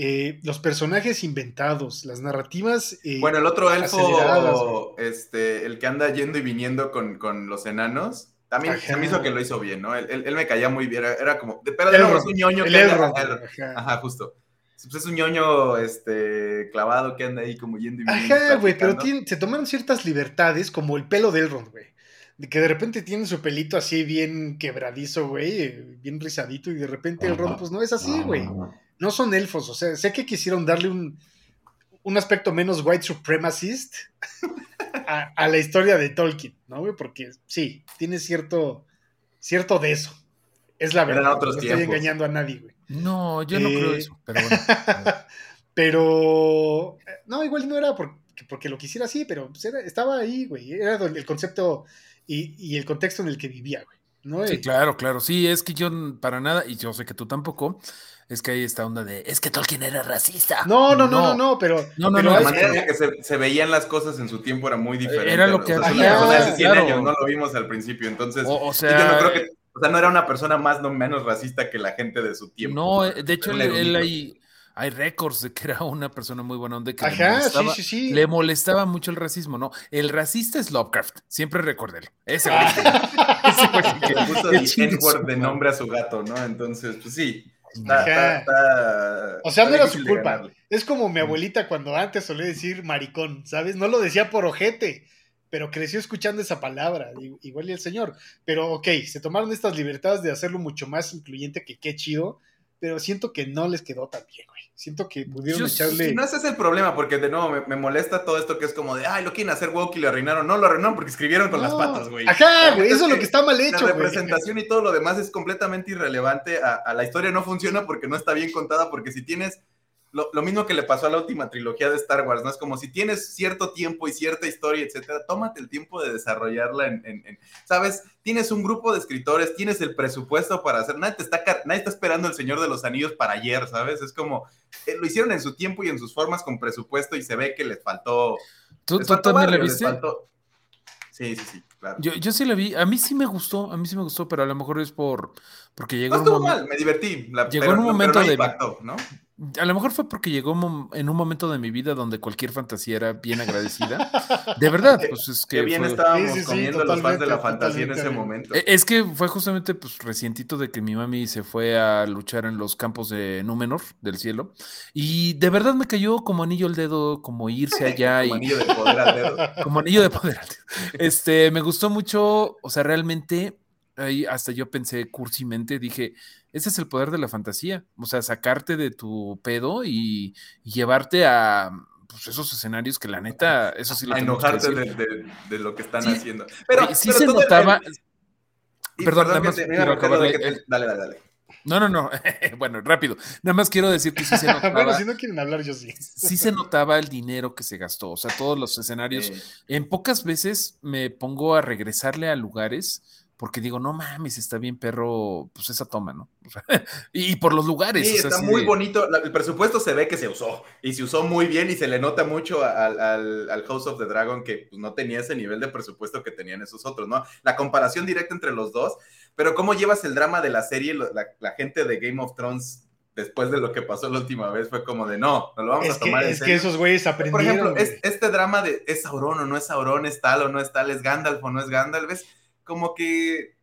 eh, los personajes inventados, las narrativas. Eh, bueno, el otro elfo, este, el que anda yendo y viniendo con, los enanos, también se me hizo que lo hizo bien, ¿no? Él, me caía muy bien, era, como, pero de nuevo, es un ñoño que anda, ajá. justo. Pues es un ñoño este, clavado que anda ahí como yendo y viniendo. Ajá, güey, pero se tomaron ciertas libertades, como el pelo de Elrond, güey. De que de repente tiene su pelito así bien quebradizo, güey, eh, bien rizadito, y de repente Elrond, pues no es así, güey no son elfos, o sea, sé que quisieron darle un, aspecto menos white supremacist a, la historia de Tolkien, ¿no? Porque sí, tiene cierto, cierto de eso. Es la verdad. no estoy engañando a nadie, güey. No, yo no creo eh, eso, pero bueno. (laughs) pero, no, igual no era porque, porque lo quisiera así, pero pues estaba ahí, güey. Era el concepto y, y, el contexto en el que vivía, güey. ¿no? Sí, claro, claro. Sí, es que yo para nada, y yo sé que tú tampoco, es que hay esta onda de, es que Tolkien era racista. No, no, no, no, no, pero... No, no, la manera en que se, veían las cosas en su tiempo era muy diferente. Era lo que hacía. años no lo vimos al principio, entonces... O, sea... Yo no creo que... O sea, no era una persona más no menos racista que la gente de su tiempo. No, de hecho, él, hay, hay récords de que era una persona muy buena onda que Ajá, le, molestaba, sí, sí, sí. le molestaba mucho el racismo, ¿no? El racista es Lovecraft, siempre recuérdelo. Ese güey. (laughs) ese güey que le puso (laughs) el de nombre a su gato, ¿no? Entonces, pues sí o sea, no era su culpa. Es como mi abuelita cuando antes solía decir maricón, ¿sabes? No lo decía por ojete, pero creció escuchando esa palabra, igual y el señor. Pero ok, se tomaron estas libertades de hacerlo mucho más incluyente, que qué chido, pero siento que no les quedó tan bien, güey. Siento que pudieron echarle. No, ese es el problema, porque de nuevo me, molesta todo esto que es como de, ay, lo quieren hacer woke y lo arruinaron. No, lo arruinaron porque escribieron con las patas, güey. Ajá, güey, eso es lo que está mal hecho, La representación y todo lo demás es completamente irrelevante. a, la historia no funciona porque no está bien contada, porque si tienes lo, mismo que le pasó a la última trilogía de Star Wars, ¿no? Es como si tienes cierto tiempo y cierta historia, etcétera, tómate el tiempo de desarrollarla en, ¿sabes? Tienes un grupo de escritores, tienes el presupuesto para hacer, nadie, te está, nadie está esperando el Señor de los Anillos para ayer, ¿sabes? Es como, eh, lo hicieron en su tiempo y en sus formas con presupuesto y se ve que les faltó... ¿Tú, también le viste? Sí, sí, sí, claro. Yo, yo sí la vi, a mí sí me gustó, a mí sí me gustó, pero a lo mejor es por Porque llegó no estuvo mal, me divertí. llegó en un momento de. ¿no? A lo mejor fue porque llegó en un momento de mi vida donde cualquier fantasía era bien agradecida. De verdad, (laughs) pues es que. Qué bien estábamos comiendo los fans de la fantasía en ese momento. E, es que fue justamente pues recientito de que mi mami se fue a luchar en los campos de Númenor, del cielo. Y de verdad me cayó como anillo al dedo, como irse (laughs) allá. como anillo de poder al dedo. (laughs) Como anillo de poder al dedo. Este, me gustó mucho, o sea, realmente ahí hasta yo pensé cursimente, dije, ese es el poder de la fantasía, o sea, sacarte de tu pedo y, llevarte a pues, esos escenarios que la neta, eso sí lo A enojarte de, lo que están haciendo. Pero sí se notaba... perdón, nada más dale, dale, dale. No, no, no. (laughs) bueno, rápido. Nada más quiero decir que sí se (laughs) notaba. bueno, si no quieren hablar, yo sí. sí se notaba el dinero que se gastó. O sea, todos los escenarios. En pocas veces me pongo a regresarle a lugares porque digo, no mames, está bien perro, pues esa toma, ¿no? (laughs) y, por los lugares. Sí, está muy bonito. El presupuesto se ve que se usó y se usó muy bien y se le nota mucho al, al, House of the Dragon que pues, no tenía ese nivel de presupuesto que tenían esos otros, ¿no? La comparación directa entre los dos, pero cómo llevas el drama de la serie, la, gente de Game of Thrones después de lo que pasó la última vez fue como de no, no lo vamos a tomar que, Es que esos güeyes aprendieron. Por ejemplo, este drama de es Sauron o no es Sauron, es tal o no es tal, es Gandalf o no es Gandalf, ¿ves? Como que,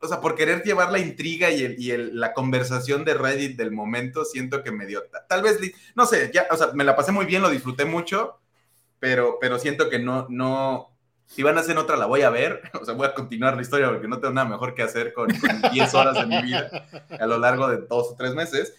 o sea, por querer llevar la intriga y, el, y el, la conversación de Reddit del momento, siento que me dio, tal vez, no sé, ya, o sea, me la pasé muy bien, lo disfruté mucho, pero, pero siento que no, no, si van a hacer otra la voy a ver, (laughs) o sea, voy a continuar la historia porque no tengo nada mejor que hacer con, 10 horas de mi vida a lo largo de dos o tres meses.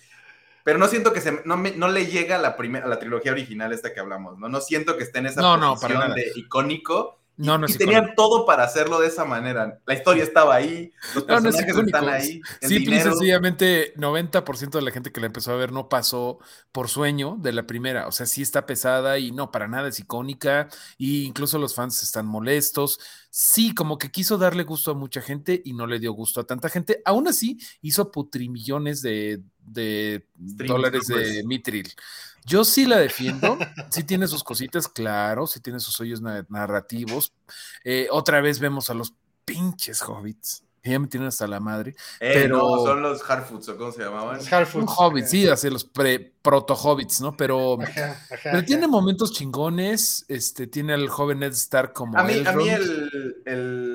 Pero no siento que se, no, me, no le llega a la, primera, la trilogía original esta que hablamos, ¿no? No siento que esté en esa posición de icónico no, no y tenían todo para hacerlo de esa manera. La historia estaba ahí, los personajes están ahí. Simple y sencillamente, 90% de la gente que la empezó a ver no pasó por sueño de la primera. O sea, sí está pesada y no, para nada es icónica. Y incluso los fans están molestos. Sí, como que quiso darle gusto a mucha gente y no le dio gusto a tanta gente. Aún así, hizo putrimillones de, de dólares de Mitril. Yo sí la defiendo, (laughs) sí tiene sus cositas, claro, sí tiene sus hoyos narrativos. Eh, otra vez vemos a los pinches hobbits. Ya me tienen hasta la madre. Eh, pero no, son los Harfoots, ¿o cómo se llamaban? Los Hobbits, sí, así los proto-hobbits, ¿no? Pero, pero tiene momentos chingones. Este, tiene al joven Ned Stark como. A mí, a mí el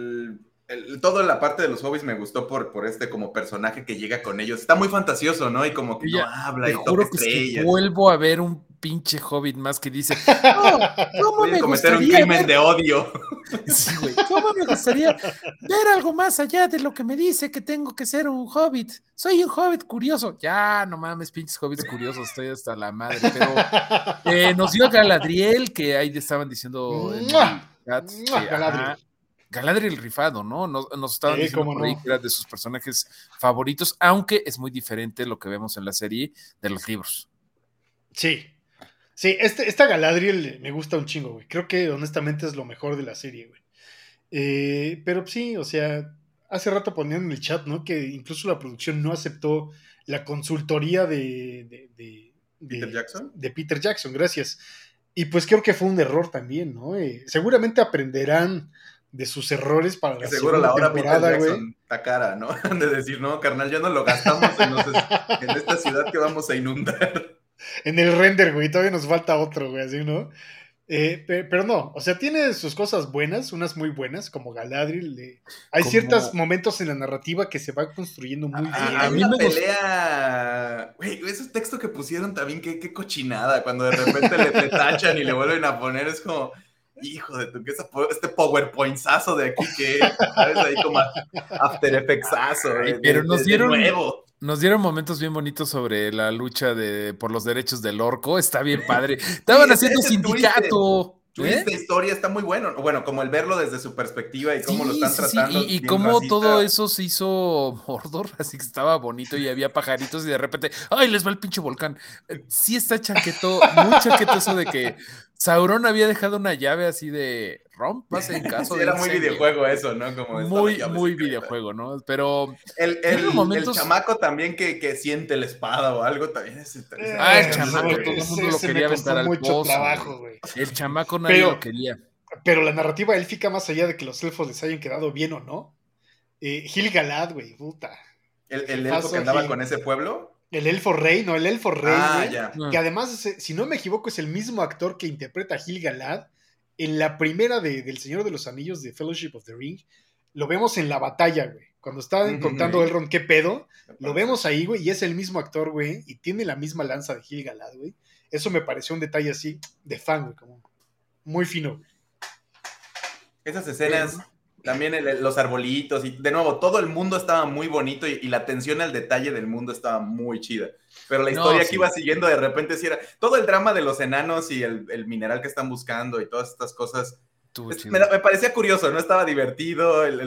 todo la parte de los hobbies me gustó por, por este como personaje que llega con ellos. Está muy fantasioso, ¿no? Y como que no habla y juro que vuelvo a ver un pinche hobbit más que dice, (laughs) oh, ¿cómo me cometer un crimen de odio? (laughs) Sí, güey. ¿Cómo me gustaría ver algo más allá de lo que me dice que tengo que ser un hobbit? Soy un hobbit curioso. Ya, no mames, pinches hobbits curiosos, estoy hasta la madre. Pero eh, nos dio Galadriel, que ahí estaban diciendo en Galadriel. Rifado, ¿no? Nos, nos estaban diciendo que era de sus personajes favoritos, aunque es muy diferente lo que vemos en la serie de los libros. Sí. Sí, este, esta Galadriel me gusta un chingo, güey. Creo que honestamente es lo mejor de la serie, güey. Eh, pero sí, o sea, hace rato ponían en el chat, ¿no? Que incluso la producción no aceptó la consultoría de, de, Peter Jackson. De Peter Jackson, gracias. Y pues creo que fue un error también, ¿no? Eh, seguramente aprenderán de sus errores para la Seguro la hora Peter Jackson está cara, ¿no? (laughs) De decir, no, carnal, ya no lo gastamos (laughs) en, esta ciudad que vamos a inundar. En el render, güey, todavía nos falta otro, güey, así, ¿no? Eh, pero no, o sea, tiene sus cosas buenas, unas muy buenas, como Galadriel. Hay ciertos momentos en la narrativa que se va construyendo muy ah, bien. A, mí me pelea. Güey, ese texto que pusieron también, qué, qué cochinada. Cuando de repente le, le, tachan y le vuelven a poner, es como hijo de tu, que este PowerPointazo de aquí que, ¿sabes? Ahí como After Effectsazo. pero nos dieron, nos dieron momentos bien bonitos sobre la lucha de, por los derechos del orco. Está bien padre. Estaban haciendo sindicato. Esta historia está muy bueno. Bueno, como el verlo desde su perspectiva y cómo lo están tratando. Y, cómo todo eso se hizo Mordor, (laughs) así que estaba bonito y había pajaritos y de repente, ¡ay, les va el pinche volcán! Eh, sí está chaqueto, muy chaqueto eso de que Sauron había dejado una llave así de rompas en (laughs) caso de. Era muy videojuego eso, ¿no? Como muy, muy videojuego, ¿no? Pero. El, el, chamaco también que, que, siente la espada o algo también es interesante. Ah, el chamaco, todo el mundo lo quería aventar al pozo. Trabajo, el chamaco nadie lo quería. Pero la narrativa élfica, más allá de que los elfos les hayan quedado bien o no, eh, Gil Galad, güey, puta. El, elfo que andaba con ese pueblo. El elfo rey, no, el elfo rey. Ah, ya. Que además, si no me equivoco, es el mismo actor que interpreta a Gil Galad en la primera de, del Señor de los Anillos de Fellowship of the Ring. Lo vemos en la batalla, güey. Cuando está contando Elrond qué pedo, lo vemos ahí, güey, y es el mismo actor, güey, y tiene la misma lanza de Gil Galad, güey. Eso me pareció un detalle así de fan, güey, como muy fino, güey. Esas escenas también los arbolitos y de nuevo, todo el mundo estaba muy bonito y, la atención al detalle del mundo estaba muy chida. Pero la historia que iba siguiendo de repente sí era todo el drama de los enanos y el, mineral que están buscando y todas estas cosas. me, parecía curioso, ¿no? Estaba divertido, el,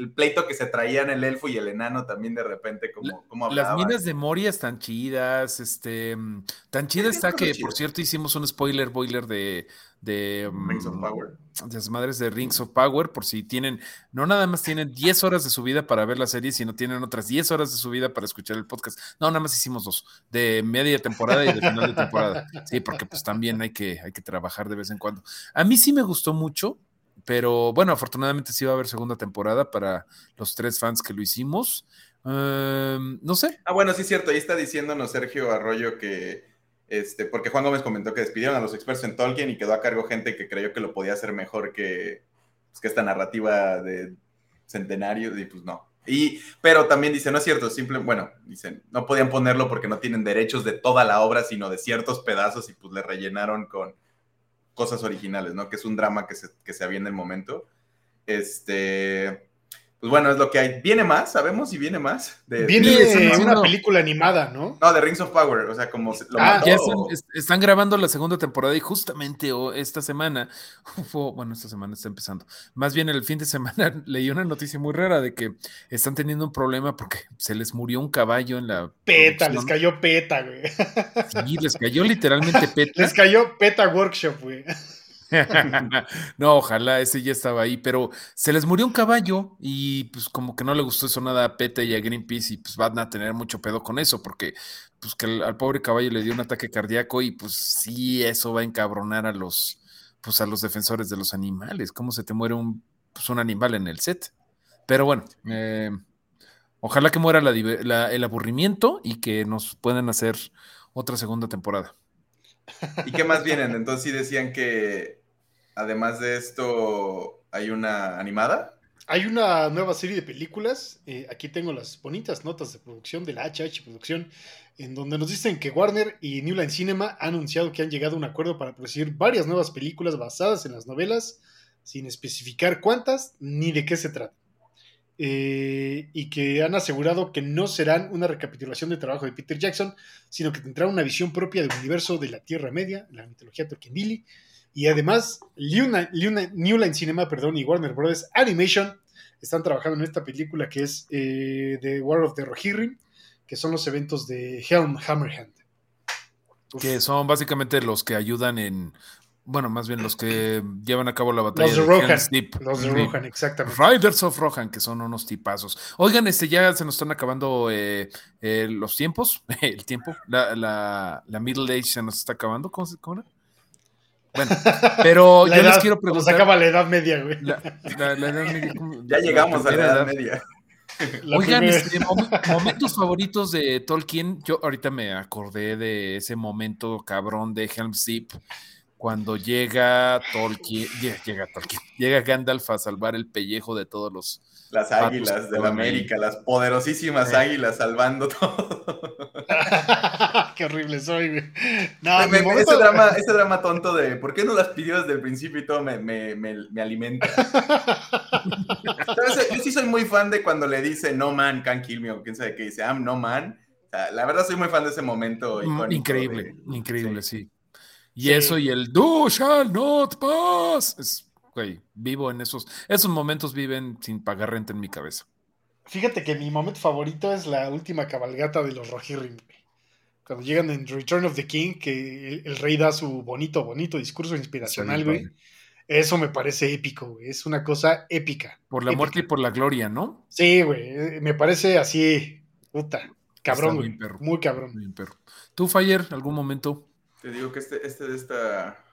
el pleito que se traían el elfo y el enano también de repente, como, como Las minas de Moria están chidas, este, mm, tan chida está que, por cierto, hicimos un spoiler boiler de, de mm, Rings of Power. De las madres de Rings of Power, por si tienen, no nada más tienen 10 horas de su vida para ver la serie, sino tienen otras 10 horas de su vida para escuchar el podcast. No, nada más hicimos dos, de media temporada y de final de temporada. Sí, porque pues también hay que, hay que trabajar de vez en cuando. A mí sí me gustó mucho, pero bueno, afortunadamente sí va a haber segunda temporada para los tres fans que lo hicimos. Em, no sé. Ah, bueno, sí es cierto. Ahí está diciéndonos Sergio Arroyo que, este, porque Juan Gómez comentó que despidieron a los expertos en Tolkien y quedó a cargo gente que creyó que lo podía hacer mejor que, pues, que esta narrativa de centenario y pues no. Y, pero también dice, no es cierto, simple, bueno, dicen, no podían ponerlo porque no tienen derechos de toda la obra, sino de ciertos pedazos y pues le rellenaron con cosas originales, ¿no? Que es un drama que se, que se había en el momento. Este, pues bueno, es lo que hay. ¿Viene más? ¿Sabemos si viene más? De, viene una película animada, ¿no? No, de Rings of Power, o sea, como... Lo ah, ya están, grabando la segunda temporada y justamente esta semana, (laughs) bueno, esta semana está empezando, más bien el fin de semana (laughs) leí una noticia muy rara de que están teniendo un problema porque se les murió un caballo en la... Peta, les cayó peta, güey. Sí, les cayó literalmente (laughs) peta. Les cayó peta workshop, güey. (laughs) no, ojalá ese ya estaba ahí, pero se les murió un caballo y pues como que no le gustó eso nada a Peta y a Greenpeace y pues van a tener mucho pedo con eso porque pues que al, pobre caballo le dio un ataque cardíaco y pues sí, eso va a encabronar a los pues a los defensores de los animales. ¿Cómo se te muere un, pues, un animal en el set? Pero bueno, eh, ojalá que muera el aburrimiento y que nos puedan hacer otra segunda temporada. (laughs) ¿Y qué más vienen? Entonces sí decían que además de esto, hay una animada. Hay una nueva serie de películas. Eh, aquí tengo las bonitas notas de producción de la HH Producción, en donde nos dicen que Warner y New Line Cinema han anunciado que han llegado a un acuerdo para producir varias nuevas películas basadas en las novelas, sin especificar cuántas ni de qué se trata. Eh, y que han asegurado que no serán una recapitulación del trabajo de Peter Jackson, sino que tendrán una visión propia del universo de la Tierra Media, la mitología Tolkienili, y además, New Line Cinema perdón, y Warner Bros. Animation están trabajando en esta película que es eh, The War of the Rohirrim, que son los eventos de Helm Hammerhand. Que son básicamente los que ayudan en. Bueno, más bien los que llevan a cabo la batalla. Los de, Rohan. Los de Rohan, exactamente. Riders of Rohan, que son unos tipazos. Oigan, este ya se nos están acabando eh, eh, los tiempos. (laughs) El tiempo. La, la, la, Middle Age se nos está acabando. ¿Cómo, cómo era? Bueno, pero (laughs) yo les quiero preguntar. Se acaba la edad media, güey. ya llegamos a la edad, media. Oigan, este, momentos favoritos de Tolkien. Yo ahorita me acordé de ese momento cabrón de Helm's Deep cuando llega Tolkien, llega Tolkien, llega Gandalf a salvar el pellejo de todos los las águilas de la América, las poderosísimas águilas salvando todo. (laughs) Qué horrible soy, güey. No, ese, drama, ese drama tonto de ¿por qué no las pidió desde el principio y todo me, me, me, alimenta? (laughs) Yo sí soy muy fan de cuando le dice no man can kill me o quién sabe qué dice, I'm no man. la verdad soy muy fan de ese momento. Mm, increíble, increíble, sí. Y eso y el do shall not pass vivo en esos, esos momentos viven sin pagar renta en mi cabeza. Fíjate que mi momento favorito es la última cabalgata de los Rohirrim. Cuando llegan en Return of the King, que el, rey da su bonito, bonito discurso inspiracional, güey. Eso me parece épico, güey. Es una cosa épica. Por la muerte y por la gloria, ¿no? Sí, güey. Eh, me parece así, puta. Cabrón, güey. Muy cabrón. perro. ¿Tú, Fire, algún momento? Te digo que este, este de esta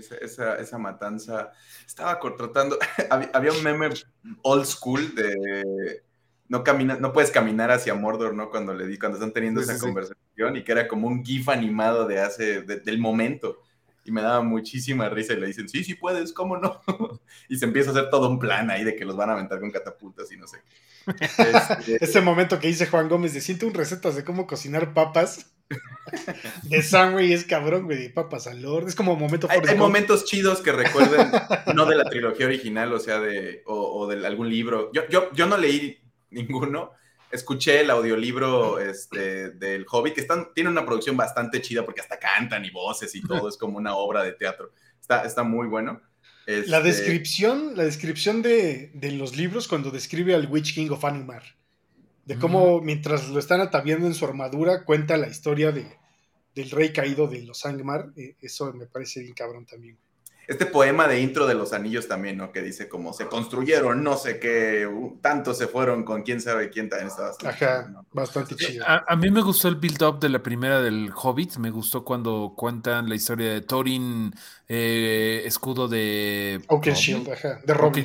esa, esa, matanza. Estaba tratando, (laughs) había un meme old school de, no camina, no puedes caminar hacia Mordor, ¿no? Cuando le di, cuando están teniendo esa conversación y que era como un GIF animado de hace, del momento. Y me daba muchísima risa y le dicen, sí, sí puedes, ¿cómo no? (laughs) y se empieza a hacer todo un plan ahí de que los van a aventar con catapultas y no sé. (laughs) Este... Ese momento que dice Juan Gómez de siento un recetas de cómo cocinar papas. De sangre es cabrón, güey, de papas al Lord. Es como momento. Hay, hay momentos chidos que recuerden, (laughs) no de la trilogía original, o sea, de, o, de algún libro. Yo, yo, yo no leí ninguno. Escuché el audiolibro este, del Hobbit, que están, tiene una producción bastante chida porque hasta cantan y voces y todo, es como una obra de teatro. Está, está muy bueno. La este descripción, la descripción de, los libros cuando describe al Witch King of Anumar, de cómo mientras lo están ataviando en su armadura, cuenta la historia de, del rey caído de los Angmar, eh, eso me parece bien cabrón también. Este poema de intro de los anillos también, ¿no? Que dice como se construyeron, no sé qué, tanto se fueron con quién sabe quién también está bastante Ajá, bastante chido. A, mí me gustó el build-up de la primera del Hobbit, me gustó cuando cuentan la historia de Thorin, eh, escudo de... Oakenshield, ajá, de Robin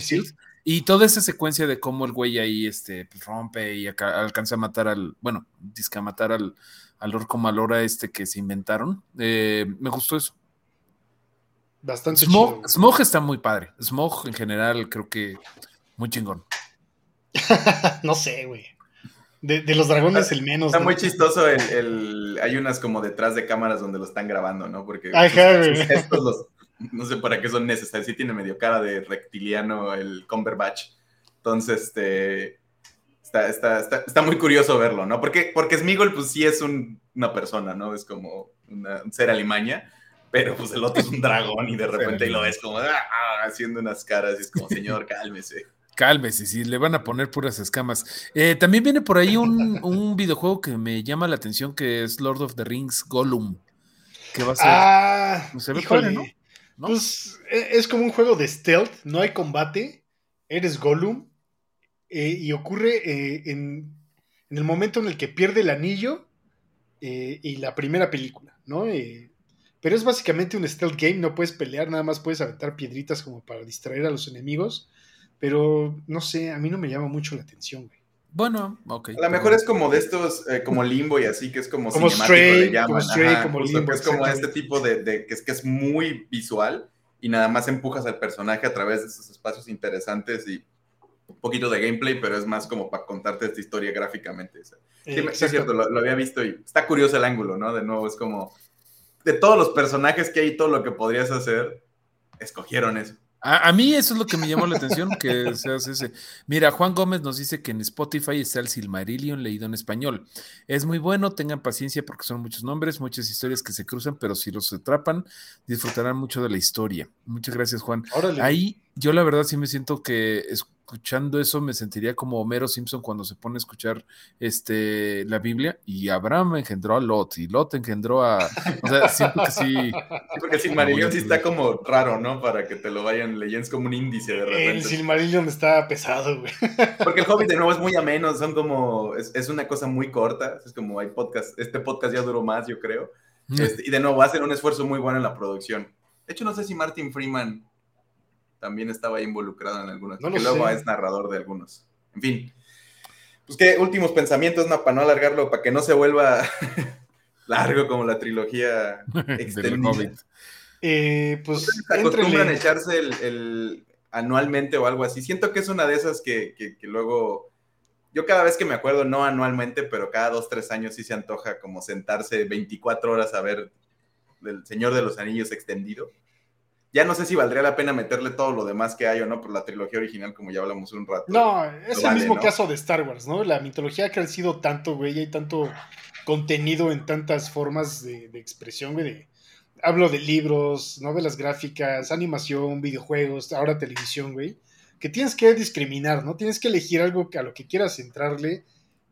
Y toda esa secuencia de cómo el güey ahí este, pues, rompe y alcanza a matar al, bueno, disca matar al, al orco malora este que se inventaron. Eh, me gustó eso. Bastante Smog, Smog está muy padre. Smog en general creo que muy chingón. (laughs) no sé, güey. De, los dragones el menos. Está muy chistoso el, Hay unas como detrás de cámaras donde lo están grabando, ¿no? Porque estos no sé para qué son necesarios. Sí tiene medio cara de reptiliano el Cumberbatch. Entonces, este... Está, está, está, muy curioso verlo, ¿no? Porque, porque Smigol, pues sí es una persona, ¿no? Es como un ser alimaña pero pues el otro es un dragón y de (laughs) repente lo ves como ah, haciendo unas caras y es como, señor, (laughs) cálmese. Cálmese, si le van a poner puras escamas. Eh, también viene por ahí un, videojuego que me llama la atención que es Lord of the Rings Gollum. Que va a ser. Ah, se ve ¿no? Pues e, es como un juego de stealth, no hay combate, eres Gollum eh, y ocurre eh, en, el momento en el que pierde el anillo y la primera película, ¿no? Pero es básicamente un stealth game, no puedes pelear, nada más puedes aventar piedritas como para distraer a los enemigos. Pero no sé, a mí no me llama mucho la atención. Bueno, ok. A lo mejor es como de estos, eh, como limbo y así, que es como, como Stray, Como, stray, como limbo, es como este tipo de, que, es, que es muy visual y nada más empujas al personaje a través de esos espacios interesantes y un poquito de gameplay, pero es más como para contarte esta historia gráficamente. Sí, es cierto, lo, había visto y está curioso el ángulo, ¿no? De nuevo, es como de todos los personajes que hay, todo lo que podrías hacer, escogieron eso. A, mí eso es lo que me llamó la atención, que seas ese. Mira, Juan Gómez nos dice que en Spotify está el Silmarillion leído en español. Es muy bueno, tengan paciencia porque son muchos nombres, muchas historias que se cruzan, pero si los atrapan, disfrutarán mucho de la historia. Muchas gracias, Juan. Ahí yo la verdad sí me siento que es, escuchando eso me sentiría como Homero Simpson cuando se pone a escuchar este, la Biblia y Abraham engendró a Lot y Lot engendró a... O sea, siento que sí... (laughs) porque el Silmarillion sí está como raro, ¿no? Para que te lo vayan leyendo, es como un índice de repente. El Silmarillion está pesado, güey. (laughs) Porque el Hobbit de nuevo es muy ameno, son como... Es, una cosa muy corta, es como hay podcast, este podcast ya duró más, yo creo. Mm. Este, y de nuevo hacen un esfuerzo muy bueno en la producción. De hecho, no sé si Martin Freeman también estaba involucrado en algunos, que luego es narrador de algunos. En fin. Pues qué últimos pensamientos, no, para no alargarlo, para que no se vuelva (laughs) largo como la trilogía (laughs) extendida. eh, pues acostumbran a echarse el, anualmente o algo así. Siento que es una de esas que, que, que, luego, yo cada vez que me acuerdo, no anualmente, pero cada dos, tres años sí se antoja como sentarse 24 horas a ver el Señor de los Anillos extendido. Ya no sé si valdría la pena meterle todo lo demás que hay o no por la trilogía original, como ya hablamos un rato. No, es el mismo caso de Star Wars, ¿no? La mitología ha crecido tanto, güey, hay tanto contenido en tantas formas de, expresión, güey. hablo de libros, novelas gráficas, animación, videojuegos, ahora televisión, güey. Que tienes que discriminar, ¿no? Tienes que elegir algo a lo que quieras entrarle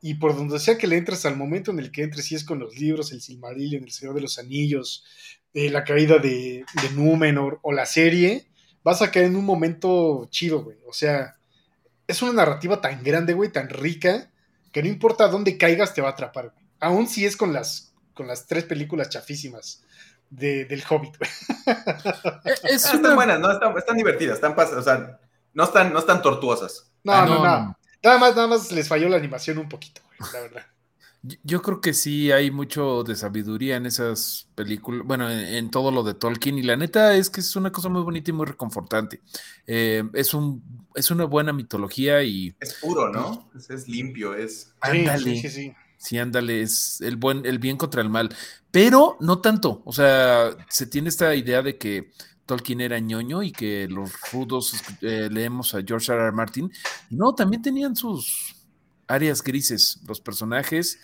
y por donde sea que le entres al momento en el que entres, si es con los libros, el Silmarillion, el Señor de los Anillos, la caída de, de Númenor o la serie, vas a caer en un momento chido, güey. O sea, es una narrativa tan grande, güey, tan rica, que no importa dónde caigas, te va a atrapar, güey. Aún si es con las, con las tres películas chafísimas del Hobbit, güey. (laughs) Eh, están buenas, ¿no? Están, divertidas, están, o sea, no están, no están tortuosas. No, no, no, Nada más, nada más les falló la animación un poquito, la verdad. Yo creo que sí hay mucho de sabiduría en esas películas, bueno, en, todo lo de Tolkien, y la neta es que es una cosa muy bonita y muy reconfortante. Eh, es, un, es una buena mitología y... Es puro, ¿no? Es, limpio, es... Ándale. Sí, sí, sí. ándale, es el, buen, el bien contra el mal, pero no tanto, o sea, se tiene esta idea de que Tolkien era ñoño y que los rudos eh, leemos a George R. R. Martin, no, también tenían sus áreas grises, los personajes.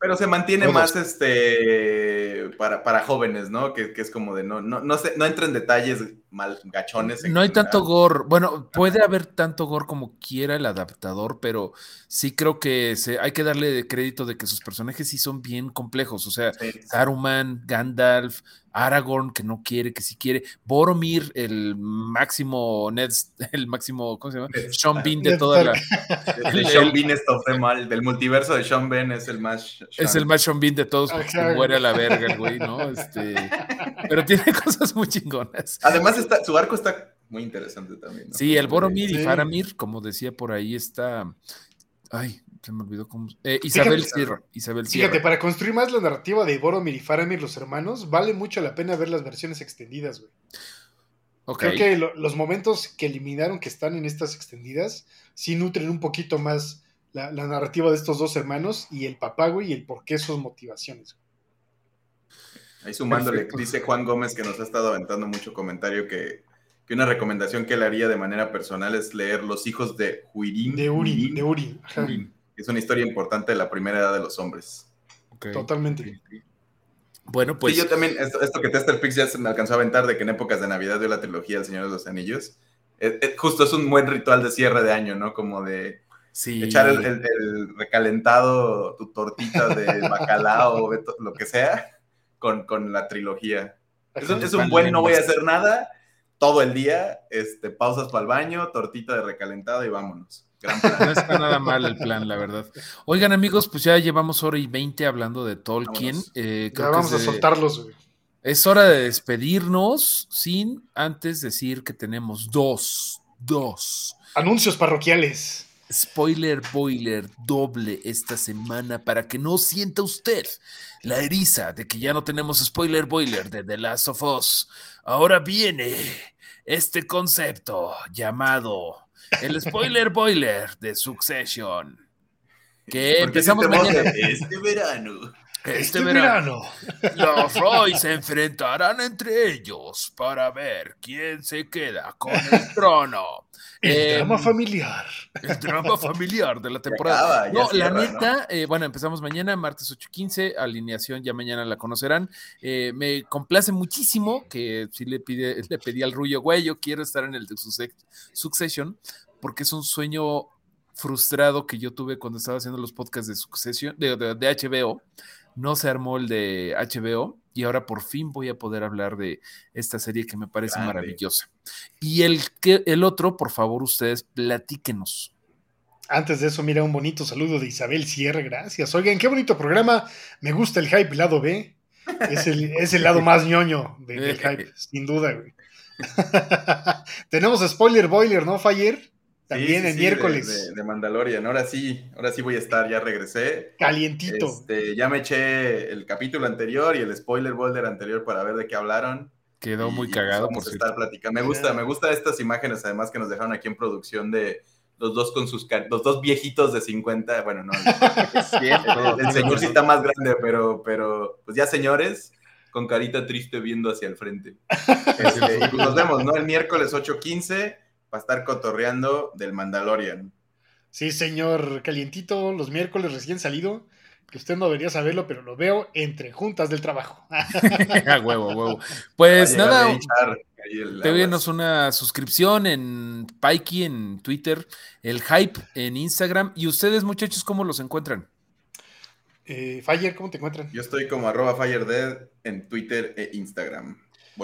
Pero se mantiene más este para, para jóvenes, ¿no? Que, es como de no, no, no, se, no entra en detalles mal gachones. no hay tanto gore. Bueno, puede haber tanto gore como quiera el adaptador, pero sí creo que se, hay que darle crédito de que sus personajes sí son bien complejos. O sea, Saruman, Gandalf, Aragorn, que no quiere, que sí quiere, Boromir, el máximo Ned, (laughs) el máximo, ¿cómo se llama? Sean Bean de toda la. El, (laughs) Sean Bean fue mal, del multiverso de Sean Bean es el más. Es el más Sean Bean de todos, porque se muere a la verga el güey, ¿no? Este, pero tiene (laughs) cosas muy chingonas. Además, está, su arco está muy interesante también. ¿no? Sí, el Boromir y Faramir, como decía por ahí, está. Ay, se me olvidó cómo. Eh, Isabel Sierra. Isabel Fíjate, para construir más la narrativa de Boromir y Faramir, los hermanos, vale mucho la pena ver las versiones extendidas, güey. Creo que los momentos que eliminaron que están en estas extendidas sí nutren un poquito más la, narrativa de estos dos hermanos y el papá, güey, y el por qué sus motivaciones. Ahí sumándole, dice Juan Gómez que nos ha estado aventando mucho comentario que, una recomendación que él haría de manera personal es leer Los hijos de Huirín. De Urin, de Urin es una historia importante de la primera edad de los hombres. Totalmente. Bueno, pues. Sí, yo también, esto, que Tester Pix ya se me alcanzó a aventar de que en épocas de Navidad dio la trilogía El Señor de los Anillos. Eh, eh, justo es un buen ritual de cierre de año, ¿no? Como de echar el, recalentado, tu tortita de bacalao, (laughs) lo que sea, con, la trilogía. Es, es un buen no voy a hacer nada todo el día, este, pausas para el baño, tortita de recalentado y vámonos. (laughs) No está nada mal el plan, la verdad. Oigan, amigos, pues ya llevamos hora y veinte hablando de Tolkien. Eh, ya vamos a soltarlos, Es hora de despedirnos sin antes decir que tenemos dos, dos. Anuncios parroquiales. Spoiler boiler doble esta semana para que no sienta usted la eriza de que ya no tenemos spoiler boiler de The Last of Us. Ahora viene este concepto llamado el spoiler (laughs) boiler de Succession. Que empezamos mañana. Este verano. Este, este verano, (laughs) los Roy se enfrentarán entre ellos para ver quién se queda con el (laughs) trono. El drama em, familiar. El drama familiar de la temporada. no, la neta, eh, bueno, empezamos mañana, martes 8.15, alineación ya mañana la conocerán. Eh, me complace muchísimo que si le, pide, (laughs) le pedí al Rullo, güey, yo quiero estar en el de Succession, porque es un sueño frustrado que yo tuve cuando estaba haciendo los podcasts de Succession, de, HBO. No se armó el de HBO y ahora por fin voy a poder hablar de esta serie que me parece maravillosa. Y el, que, el otro, por favor, ustedes platíquenos. Antes de eso, mira un bonito saludo de Isabel Sierra, gracias. Oigan, qué bonito programa. Me gusta el hype lado B. Es el, lado más ñoño del (laughs) hype, sin duda, güey. (laughs) Tenemos spoiler boiler, ¿no, Fire? También el miércoles. De, Mandalorian. Ahora sí, ahora sí voy a estar, ya regresé. Calientito. Este, ya me eché el capítulo anterior y el spoiler boiler anterior para ver de qué hablaron. Quedó muy cagado. por estar platicando. Me gusta, me gusta estas imágenes además que nos dejaron aquí en producción de los dos con sus los dos viejitos de 50, bueno, no, (laughs) el, señor sí está más grande, pero, pero pues ya señores, con carita triste viendo hacia el frente. (laughs) Este, pues nos vemos, ¿no? El miércoles 8.15 para estar cotorreando del Mandalorian. Sí, señor Calientito, los miércoles recién salido, que usted no debería saberlo, pero lo veo entre juntas del trabajo. (laughs) (laughs) huevo, huevo. Pues nada, Péguenos una suscripción en Pikey en Twitter, el Hype en Instagram. ¿Y ustedes, muchachos, cómo los encuentran? Eh, Fire, ¿cómo te encuentran? Yo estoy como arroba FireDead en Twitter e Instagram.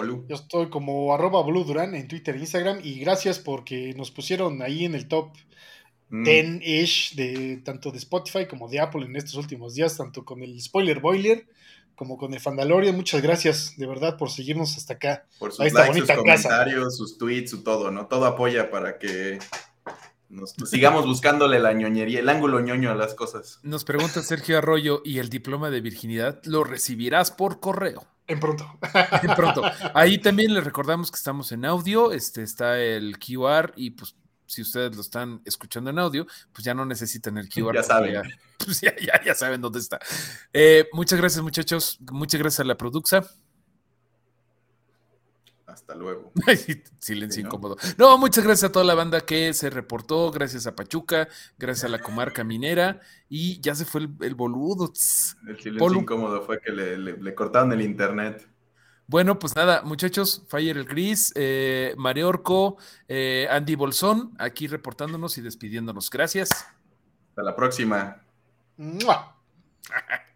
Yo estoy como arroba Blue Duran en Twitter e Instagram y gracias porque nos pusieron ahí en el top 10-ish mm. de tanto de Spotify como de Apple en estos últimos días, tanto con el Spoiler Boiler como con el Fandalorian. Muchas gracias de verdad por seguirnos hasta acá. Por sus likes, sus comentarios, sus tweets, su todo, ¿no? Todo apoya para que sigamos buscándole la ñoñería, el ángulo ñoño a las cosas. Nos pregunta Sergio Arroyo, ¿y el diploma de virginidad lo recibirás por correo? En pronto. (laughs) en pronto. Ahí también les recordamos que estamos en audio, este está el QR y pues si ustedes lo están escuchando en audio, pues ya no necesitan el QR. (laughs) Ya saben. pues ya, ya, saben dónde está. Eh, muchas gracias, muchachos. Muchas gracias a la Produxa. Hasta luego. (laughs) Silencio incómodo. No, muchas gracias a toda la banda que se reportó. Gracias a Pachuca, gracias a la comarca minera. Y ya se fue el, boludo. El silencio incómodo fue que le, cortaron el internet. Bueno, pues nada, muchachos, Fire el Gris, eh, Mareorco, eh, Andy Bolsón, aquí reportándonos y despidiéndonos. Gracias. Hasta la próxima. (laughs)